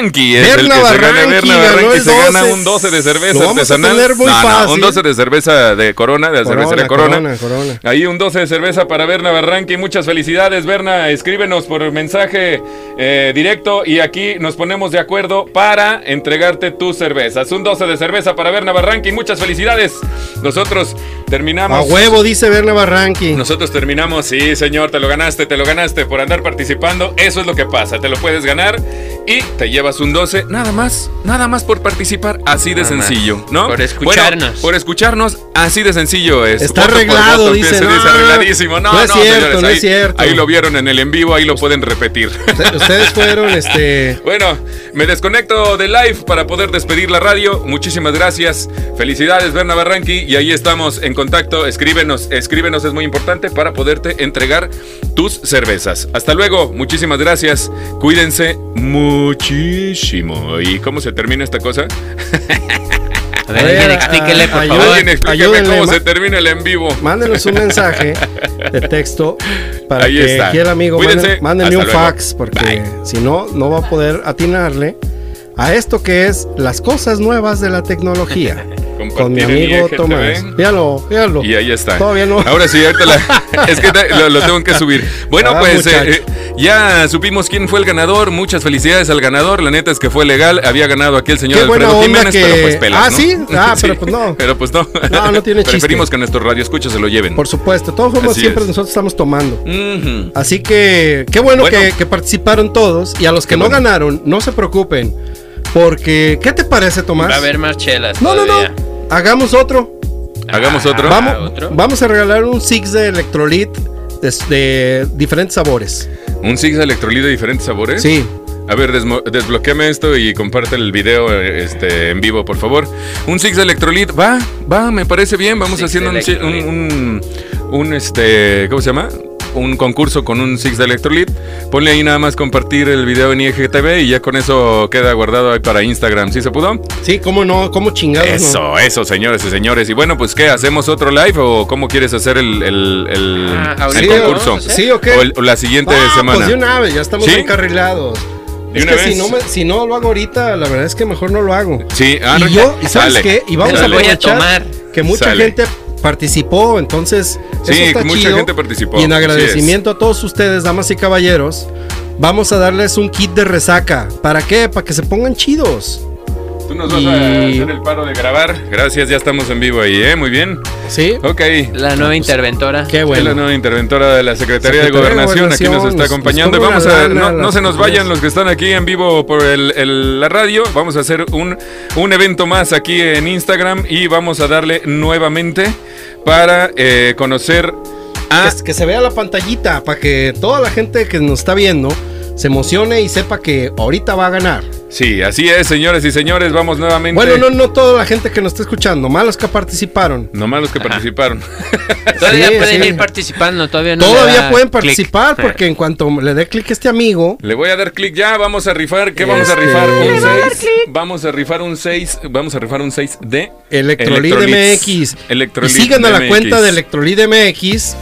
Barranqui. Es Berna el que se gana. Barranqui Berna Barranqui se gana 12. un 12 de cerveza Lo vamos a artesanal. tener muy No, no, fácil. un 12 de cerveza de Corona, de la Corona, cervecería Corona. Corona, Corona. Ahí un 12 de cerveza para Berna Barranqui. Muchas felicidades, Berna. Escríbenos por mensaje eh, directo y aquí nos ponemos de acuerdo para entregarte tus cervezas. Un 12 de cerveza para Berna Barranqui. Muchas felicidades. Nosotros terminamos. A huevo, dice Berna Barranqui. Nosotros terminamos, sí, señor, te lo ganaste, te lo ganaste por andar participando. Eso es lo que pasa, te lo puedes ganar y te llevas un 12, nada más, nada más por participar, así de Nada más. sencillo, ¿no? Por escucharnos. Bueno, por escucharnos, así de sencillo es. Está arreglado, voto, dice, no, dice no, arregladísimo. No, no es cierto, señores, no es cierto. Ahí lo vieron en el en vivo, ahí lo pueden repetir. Usted- Ustedes fueron, este... Bueno, me desconecto de live para poder despedir la radio. Muchísimas gracias. Felicidades, Berna Barranqui. Y ahí estamos en contacto. Escríbenos, escríbenos, es muy importante para poderte entregar tus cervezas. Hasta luego, muchísimas gracias. Cuídense muchísimo. ¿Y cómo se termina esta cosa? A ver, alguien A ver, explíquele, por a- favor. Alguien explíqueme cómo se termina el en vivo. Mándenos un mensaje de texto para Ahí que está. aquí el amigo Cuídense. mande- mándenle un luego. fax, porque Bye. si no, no va a poder atinarle a esto que es las cosas nuevas de la tecnología. con mi amigo. Tomás. Fíjalo, fíjalo. Y ahí está. Todavía no. Ahora sí, ahorita la- es que te- lo, lo tengo que subir. Bueno, Ah, pues eh, eh, ya supimos quién fue el ganador. Muchas felicidades al ganador. La neta es que fue legal. Había ganado aquí el señor Qué buena Alfredo onda Jiménez, que- pero pues pelas, Ah, ¿no? ¿sí? Ah, pero pues no. Pero pues no. No, no tiene chiste. Preferimos que nuestros radioescuchas se lo lleven. Por supuesto, de todos Así siempre es. nosotros estamos tomando. Así que qué bueno, Bueno. que, que participaron todos y a los que Qué no bueno. ganaron, no se preocupen. Porque, ¿qué te parece, Tomás? Va a haber más chelas. No, no, no. Hagamos otro. Hagamos otro. Ah, Vamos, ¿otro? vamos a regalar un Six de Electrolit de, de diferentes sabores. ¿Un Six electrolito de diferentes sabores? Sí. A ver, desbloqueame esto y comparte el video este, en vivo, por favor. Un Six Electrolit, va, va, me parece bien. Vamos Six haciendo un, un, Electrolit. un, un, este, ¿cómo se llama? Un concurso con un Six de Electrolit. Ponle ahí nada más compartir el video en IGTV y ya con eso queda guardado ahí para Instagram. ¿Sí se pudo? Sí, cómo no, cómo chingados. no? Eso, eso, señores y señores. Y bueno, pues ¿qué? ¿Hacemos otro live o cómo quieres hacer el, el, el- Ah, el concurso? a. Sí, ¿o qué? O, el- o la siguiente Ah, semana. Pues de una vez, ya estamos ¿Sí? encarrilados. ¿De Es que si no, me- si no lo hago ahorita, la verdad es que mejor no lo hago. Sí, y arre. yo, ¿y sabes qué? Y vamos a a aprovechar tomar. que mucha Sale. gente participó, entonces Sí, eso está que mucha chido. gente participó, Y en agradecimiento a todos ustedes, damas y caballeros, vamos a darles un kit de resaca. ¿Para qué? Para que se pongan chidos. Tú nos vas a Y- hacer el paro de grabar. Gracias, ya estamos en vivo ahí, ¿eh? Muy bien. ¿Sí? Ok. La nueva interventora. Qué Es la bueno. nueva interventora de la Secretaría, de Gobernación, aquí nos está acompañando. nos vamos a, no, se nos vayan los que están aquí en vivo por el- el- la radio. Vamos a hacer un, un evento más aquí en Instagram y vamos a darle nuevamente para eh, conocer a... Que, que se vea la pantallita para que toda la gente que nos está viendo se emocione y sepa que ahorita va a ganar. Sí, así es, señores y señores, vamos nuevamente. Bueno, no, no toda la gente que nos está escuchando, malos que participaron. Nomás los que participaron. Todavía Sí, pueden sí. ir participando, todavía no. Todavía da pueden participar porque en cuanto le dé clic a este amigo, Le voy a dar clic ya, vamos a rifar, ¿qué vamos a Este- rifar? Un Le va a 6. Vamos a rifar un 6, vamos a rifar un 6 de Electrolit. MX. Electrolit y sigan a la cuenta de Electrolit MX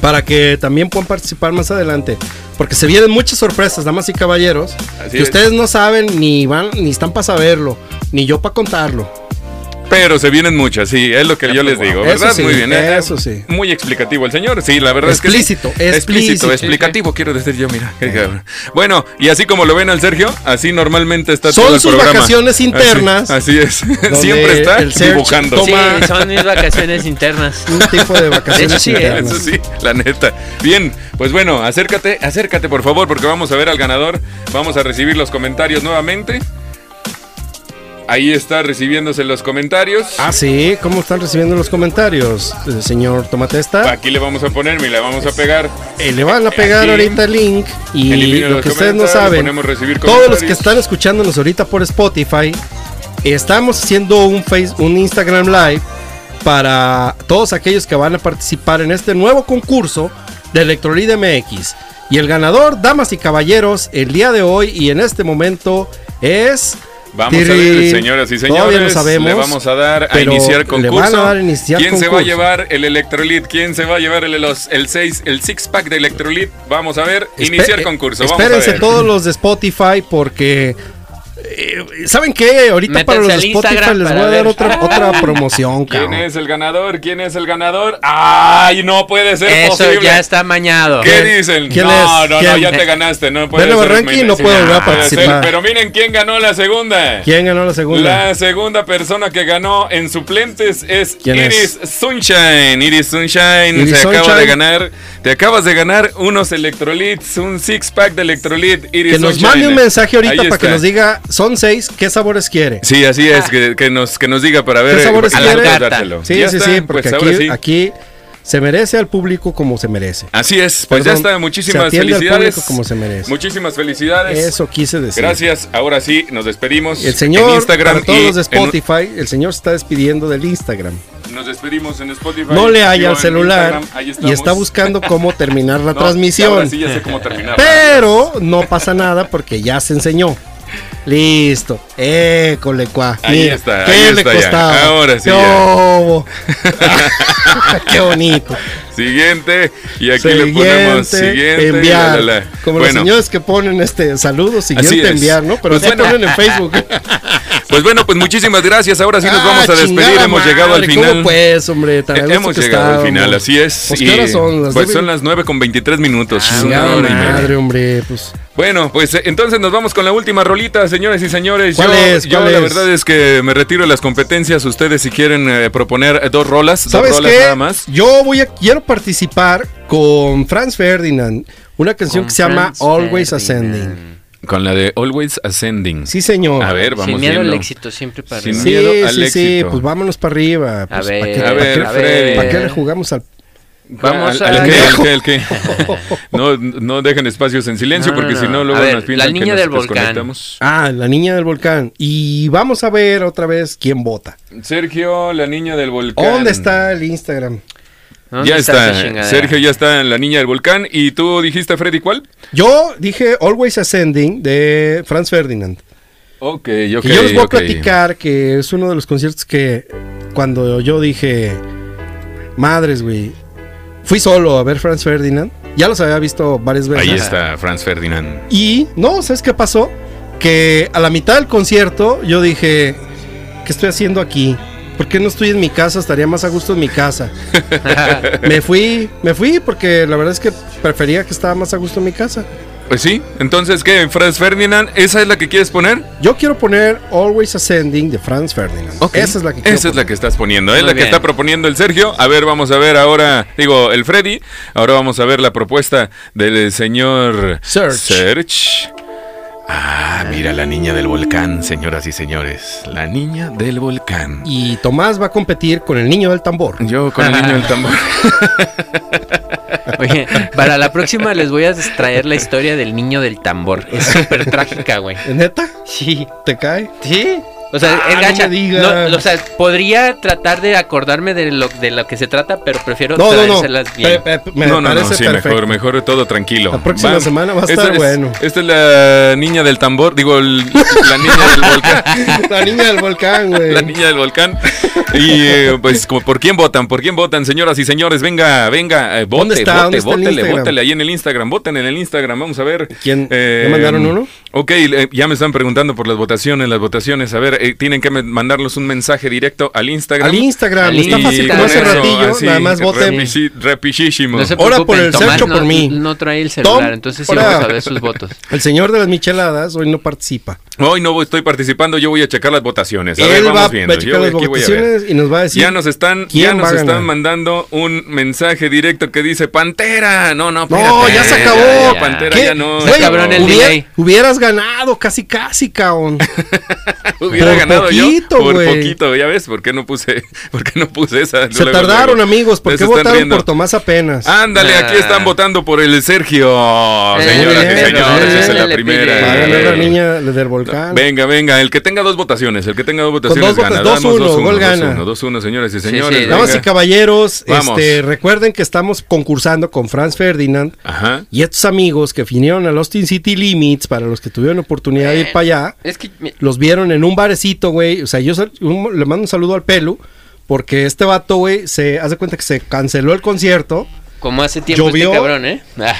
para que también puedan participar más adelante. Porque se vienen muchas sorpresas, damas y caballeros, Así que es. ustedes no saben ni van ni están para saberlo, ni yo para contarlo. Pero se vienen muchas, sí, es lo que yo les digo, Eso ¿verdad? sí, Muy bien, ¿eh? eso sí. Muy explicativo el señor, sí, la verdad Explícito, es que sí. explícito, explícito. explicativo, quiero decir yo, mira. Bueno, y así como lo ven al Sergio, así normalmente está Son todo el sus programa. vacaciones Así- internas, Así, es, siempre está dibujando. Sí, son mis vacaciones internas. Un tipo de vacaciones hecho, sí, ¿eh? internas. Eso sí, la neta. Bien, pues bueno, acércate, acércate por favor, porque vamos a ver al ganador. Vamos a recibir los comentarios nuevamente. Ahí está recibiéndose los comentarios. Ah, sí, ¿cómo están recibiendo los comentarios, eh, señor Tomatesta? Aquí le vamos a poner, y le vamos a pegar. Eh, le van a pegar Aquí. ahorita el link y lo que ustedes no saben, todos los que están escuchándonos ahorita por Spotify, estamos haciendo un face, un Instagram Live para todos aquellos que van a participar en este nuevo concurso de Electrolit MX. Y el ganador, damas y caballeros, el día de hoy y en este momento es... Vamos a ver, señoras y señores. sabemos, le vamos a dar a iniciar concurso. van a dar a iniciar ¿Quién se va a llevar el Electrolit? ¿Quién se va a llevar el, los, el 6, el six pack de Electrolit? Vamos a ver, iniciar Espe- concurso. Vamos a Espérense ver. todos los de Spotify porque eh, ¿saben qué? Ahorita para los de Spotify les voy a dar otra, otra promoción, ¿Quién cabrón. es el ganador? ¿Quién es el ganador? ¡Ay, no puede ser Eso posible! ya está mañado. ¿Qué ¿Quién- dicen? quién no, es? no, no, ¿Quién? ya te ganaste. No puede ser. Barranqui no puede volver a ser, participar. Pero miren quién ganó la segunda. ¿Quién ganó la segunda? La segunda persona que ganó en suplentes es ¿Quién Iris Sunshine. Iris Sunshine Iris se acaba de ganar. Te acabas de ganar unos electrolits, un six pack de electrolit. Iris que nos Sunshine. mande un mensaje ahorita Ahí para que nos diga, son seis, ¿qué sabores quiere? Sí, así es, que, que nos, que nos diga para ver. ¿Qué sabores eh, quiere? dártelo. Sí, Ya sí, está, sí, porque pues aquí, ahora sí. aquí se merece al público como se merece. Así es, pues ya está, se muchísimas al felicidades. público como se merece. Muchísimas felicidades. Eso quise decir. Gracias, ahora sí, nos despedimos. El señor, en Instagram para todos los de en- Spotify, el señor se está despidiendo del Instagram. nos despedimos en Spotify. No le en el celular y está buscando cómo terminar la No, transmisión. Ahora sí ya sé cómo terminar. Pero no pasa nada porque ya se enseñó. Listo. École, cuá. Ahí Mira, está, ¿Qué ahí le está ya. costaba? Ahora sí ¿Qué ya. Qué bonito. Siguiente, y aquí le ponemos siguiente. enviar. la, la, la. Como bueno, los señores que ponen este saludos, Así siguiente enviar, ¿no? Pero Pues bueno. ponen en Facebook. pues bueno, pues muchísimas gracias. Ahora sí nos vamos a Ah, despedir. Hemos llegado al final. ¿Cómo pues, hombre? Eh, Hemos que llegado al final, así es. Pues, Y, ¿qué horas son? ¿Las pues son las 9 con 23 minutos. Ah, una hora y madre, hombre, pues. Bueno, pues eh, entonces nos vamos con la última rolita, señores y señores. ¿Cuál yo es? yo ¿Cuál la es? verdad es que me retiro de las competencias. Ustedes si quieren eh, proponer dos rolas, dos ¿Sabes rolas qué? Nada más. Yo voy a quiero participar con Franz Ferdinand, una canción Con que se llama Always Ferdinand. Ascending. Con la de Always Ascending. Sí, señor. A ver, vamos Sin miedo al éxito, siempre para Sin arriba. Sí, miedo al sí, sí, éxito. pues vámonos para arriba. Pues, ver, ¿para qué, a para ver, qué- Freddy. ¿para qué le jugamos al Vamos Al- a... al que, al que, al que. No, no dejen espacios en silencio No, no, porque no. si no A luego ver, nos piensan la que niña nos del volcán. desconectamos. Ah, la niña del volcán. Y vamos a ver otra vez quién vota. Sergio, la niña del volcán. ¿Dónde está el Instagram? ¿Dónde Ya está. Sergio ya está en la niña del volcán. ¿Y tú dijiste, Freddy, cuál? Yo dije Always Ascending de Franz Ferdinand. Ok, ok. que yo les voy a platicar que es uno de los conciertos que cuando yo dije, madres, güey, fui solo a ver Franz Ferdinand. Ya los había visto varias veces. Ahí está Franz Ferdinand. Y, no, ¿sabes qué pasó? Que a la mitad del concierto yo dije, ¿qué estoy haciendo aquí? ¿Por qué no estoy en mi casa? Estaría más a gusto en mi casa. me fui, me fui porque la verdad es que prefería que estaba más a gusto en mi casa. Pues sí. Entonces, ¿qué? Franz Ferdinand, ¿esa es la que quieres poner? Yo quiero poner Always Ascending de Franz Ferdinand. Esa es la que quiero Esa es la que estás poniendo, es Muy la que está proponiendo el Sergio. A ver, vamos a ver ahora, digo, el Freddy. Ahora vamos a ver la propuesta del señor Serge. Serge. Ah, mira la niña del volcán, señoras y señores. La niña del volcán. Y Tomás va a competir con el niño del tambor. Yo con el niño del tambor. Oye, para la próxima les voy a traer la historia del niño del tambor. Es súper trágica, güey. ¿Neta? Sí. ¿Te cae? Sí. O sea, Ah, es no gacha. me digas. No, o sea, podría tratar de acordarme de lo, de lo que se trata, pero prefiero No, no, no. bien. Pe- pe- me no, no, no, parece sí, perfecto. mejor, mejor todo tranquilo. La próxima semana va a Esta estar es- bueno. Esta es la niña del tambor, digo, el- la niña del volcán. La niña del volcán, güey. La niña del volcán. Y eh, pues, como, ¿por quién votan? ¿Por quién votan, señoras y señores? Venga, venga, eh, vote, ¿Dónde está? vote, ¿Dónde está el vótele, vótele ahí en el Instagram, voten en el Instagram, vamos a ver. ¿Quién? Eh, ¿Ya mandaron uno? Ok, eh, ya me están preguntando por las votaciones, las votaciones. A ver, eh, tienen que mandarnos un mensaje directo al Instagram. Al Instagram. Al Está fácil como con hace ratillo. así, nada más voten. repichísimo. No se Ahora por el Tomás Sergio, no, por mí. no trae el celular, Tom, entonces sí ahora- vamos a ver sus votos. El señor de las micheladas hoy no participa. Hoy no estoy participando, yo voy a checar las votaciones. A ver, vamos va, va viendo. a checar Yo las aquí voy a ver. votaciones y nos va a decir. Ya nos están, ya nos están mandando un mensaje directo que dice Pantera. No, no, No, ya se acabó. Ya, Ya. Pantera ¿Qué? ya no. El hubiera- hubieras ganado casi, casi, cabrón. Hubiera Por ganado poquito, yo por güey. poquito, ya ves, ¿por qué no puse, por qué no puse esa? Se Luego, tardaron, luego. amigos. ¿Por qué votaron riendo. por Tomás apenas? Ándale, aquí Ah. están votando por el Sergio. Eh, Señoras y señores, esa es la primera. Va a ganar la Eh, niña del volcán. Venga, venga, el que tenga dos votaciones, el que tenga dos votaciones dos votos, gana. dos, dos, uno, gol dos, gana. uno, dos, uno, señores y señores. sí, Damas y caballeros, Vamos. este, recuerden que estamos concursando con Franz Ferdinand Ajá. y estos amigos que vinieron al Austin City Limits para los que tuvieron oportunidad de ir para allá. Es que mi- Los vieron en un güey. O sea, yo un- le mando un saludo al Pelu. Porque este vato, güey, se hace cuenta que se canceló el concierto como hace tiempo Llovió. este cabrón, ¿eh? Ah,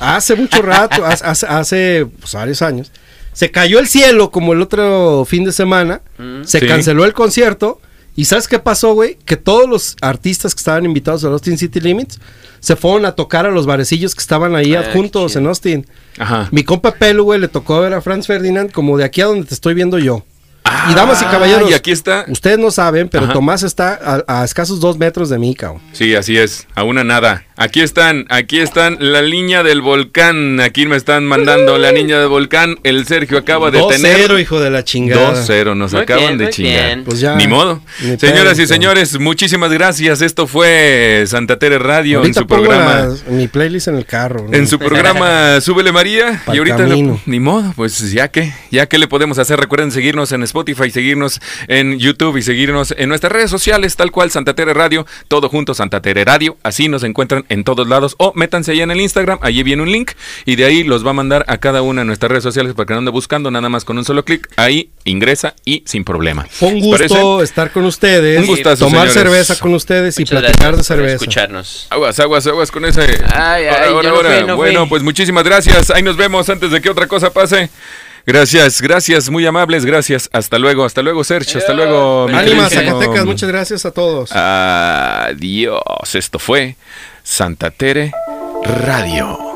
hace mucho rato, hace, hace- pues, varios años. Se cayó el cielo como el otro fin de semana. Mm. Se Sí. canceló el concierto. ¿Y sabes qué pasó, güey? Que todos los artistas que estaban invitados a Austin City Limits se fueron a tocar a los barecillos que estaban ahí Ah, adjuntos en. Austin. Ajá. Mi compa Pelu, güey, le tocó ver a Franz Ferdinand como de aquí a donde te estoy viendo yo. Ah, y damas y caballeros, Y aquí está. ustedes no saben, pero Ajá. Tomás está a, a escasos dos metros de mí, cabrón. Sí, así es. A una nada. Aquí están, aquí están la niña del volcán. Aquí me están mandando la niña del volcán. El Sergio acaba de 2-0, tener. hijo de la chingada. 2-0, nos Muy acaban bien, de chingar. bien. Pues ya. Ni modo. Ni Señoras pedo, y señores, muchísimas gracias. Esto fue Santa Tere Radio Ahorita en su pongo programa. mi playlist en el carro. ¿no? En su programa Súbele María. Pa'l y ahorita camino. ni modo, pues ya que, ya que le podemos hacer. Recuerden seguirnos en Spotify, seguirnos en YouTube y seguirnos en nuestras redes sociales, tal cual Santa Tere Radio, todo junto Santa Tere Radio. Así nos encuentran en todos lados. O métanse allá en el Instagram, allí viene un link y de ahí los va a mandar a cada una de nuestras redes sociales para que no ande buscando nada más con un solo clic. Ahí ingresa y sin problema. Fue un gusto estar con ustedes. Un gustazo, Tomar señores. cerveza con ustedes y platicar de cerveza. escucharnos. Aguas, aguas, aguas con ese. Ay, ay, no fui, no bueno, fui. pues muchísimas gracias. Ahí nos vemos antes de que otra cosa pase. Gracias, gracias, muy amables, gracias. Hasta luego, hasta luego, Sergio, hasta luego. mi Ánimas. Zacatecas, muchas gracias a todos. Adiós. Esto fue Santa Tere Radio.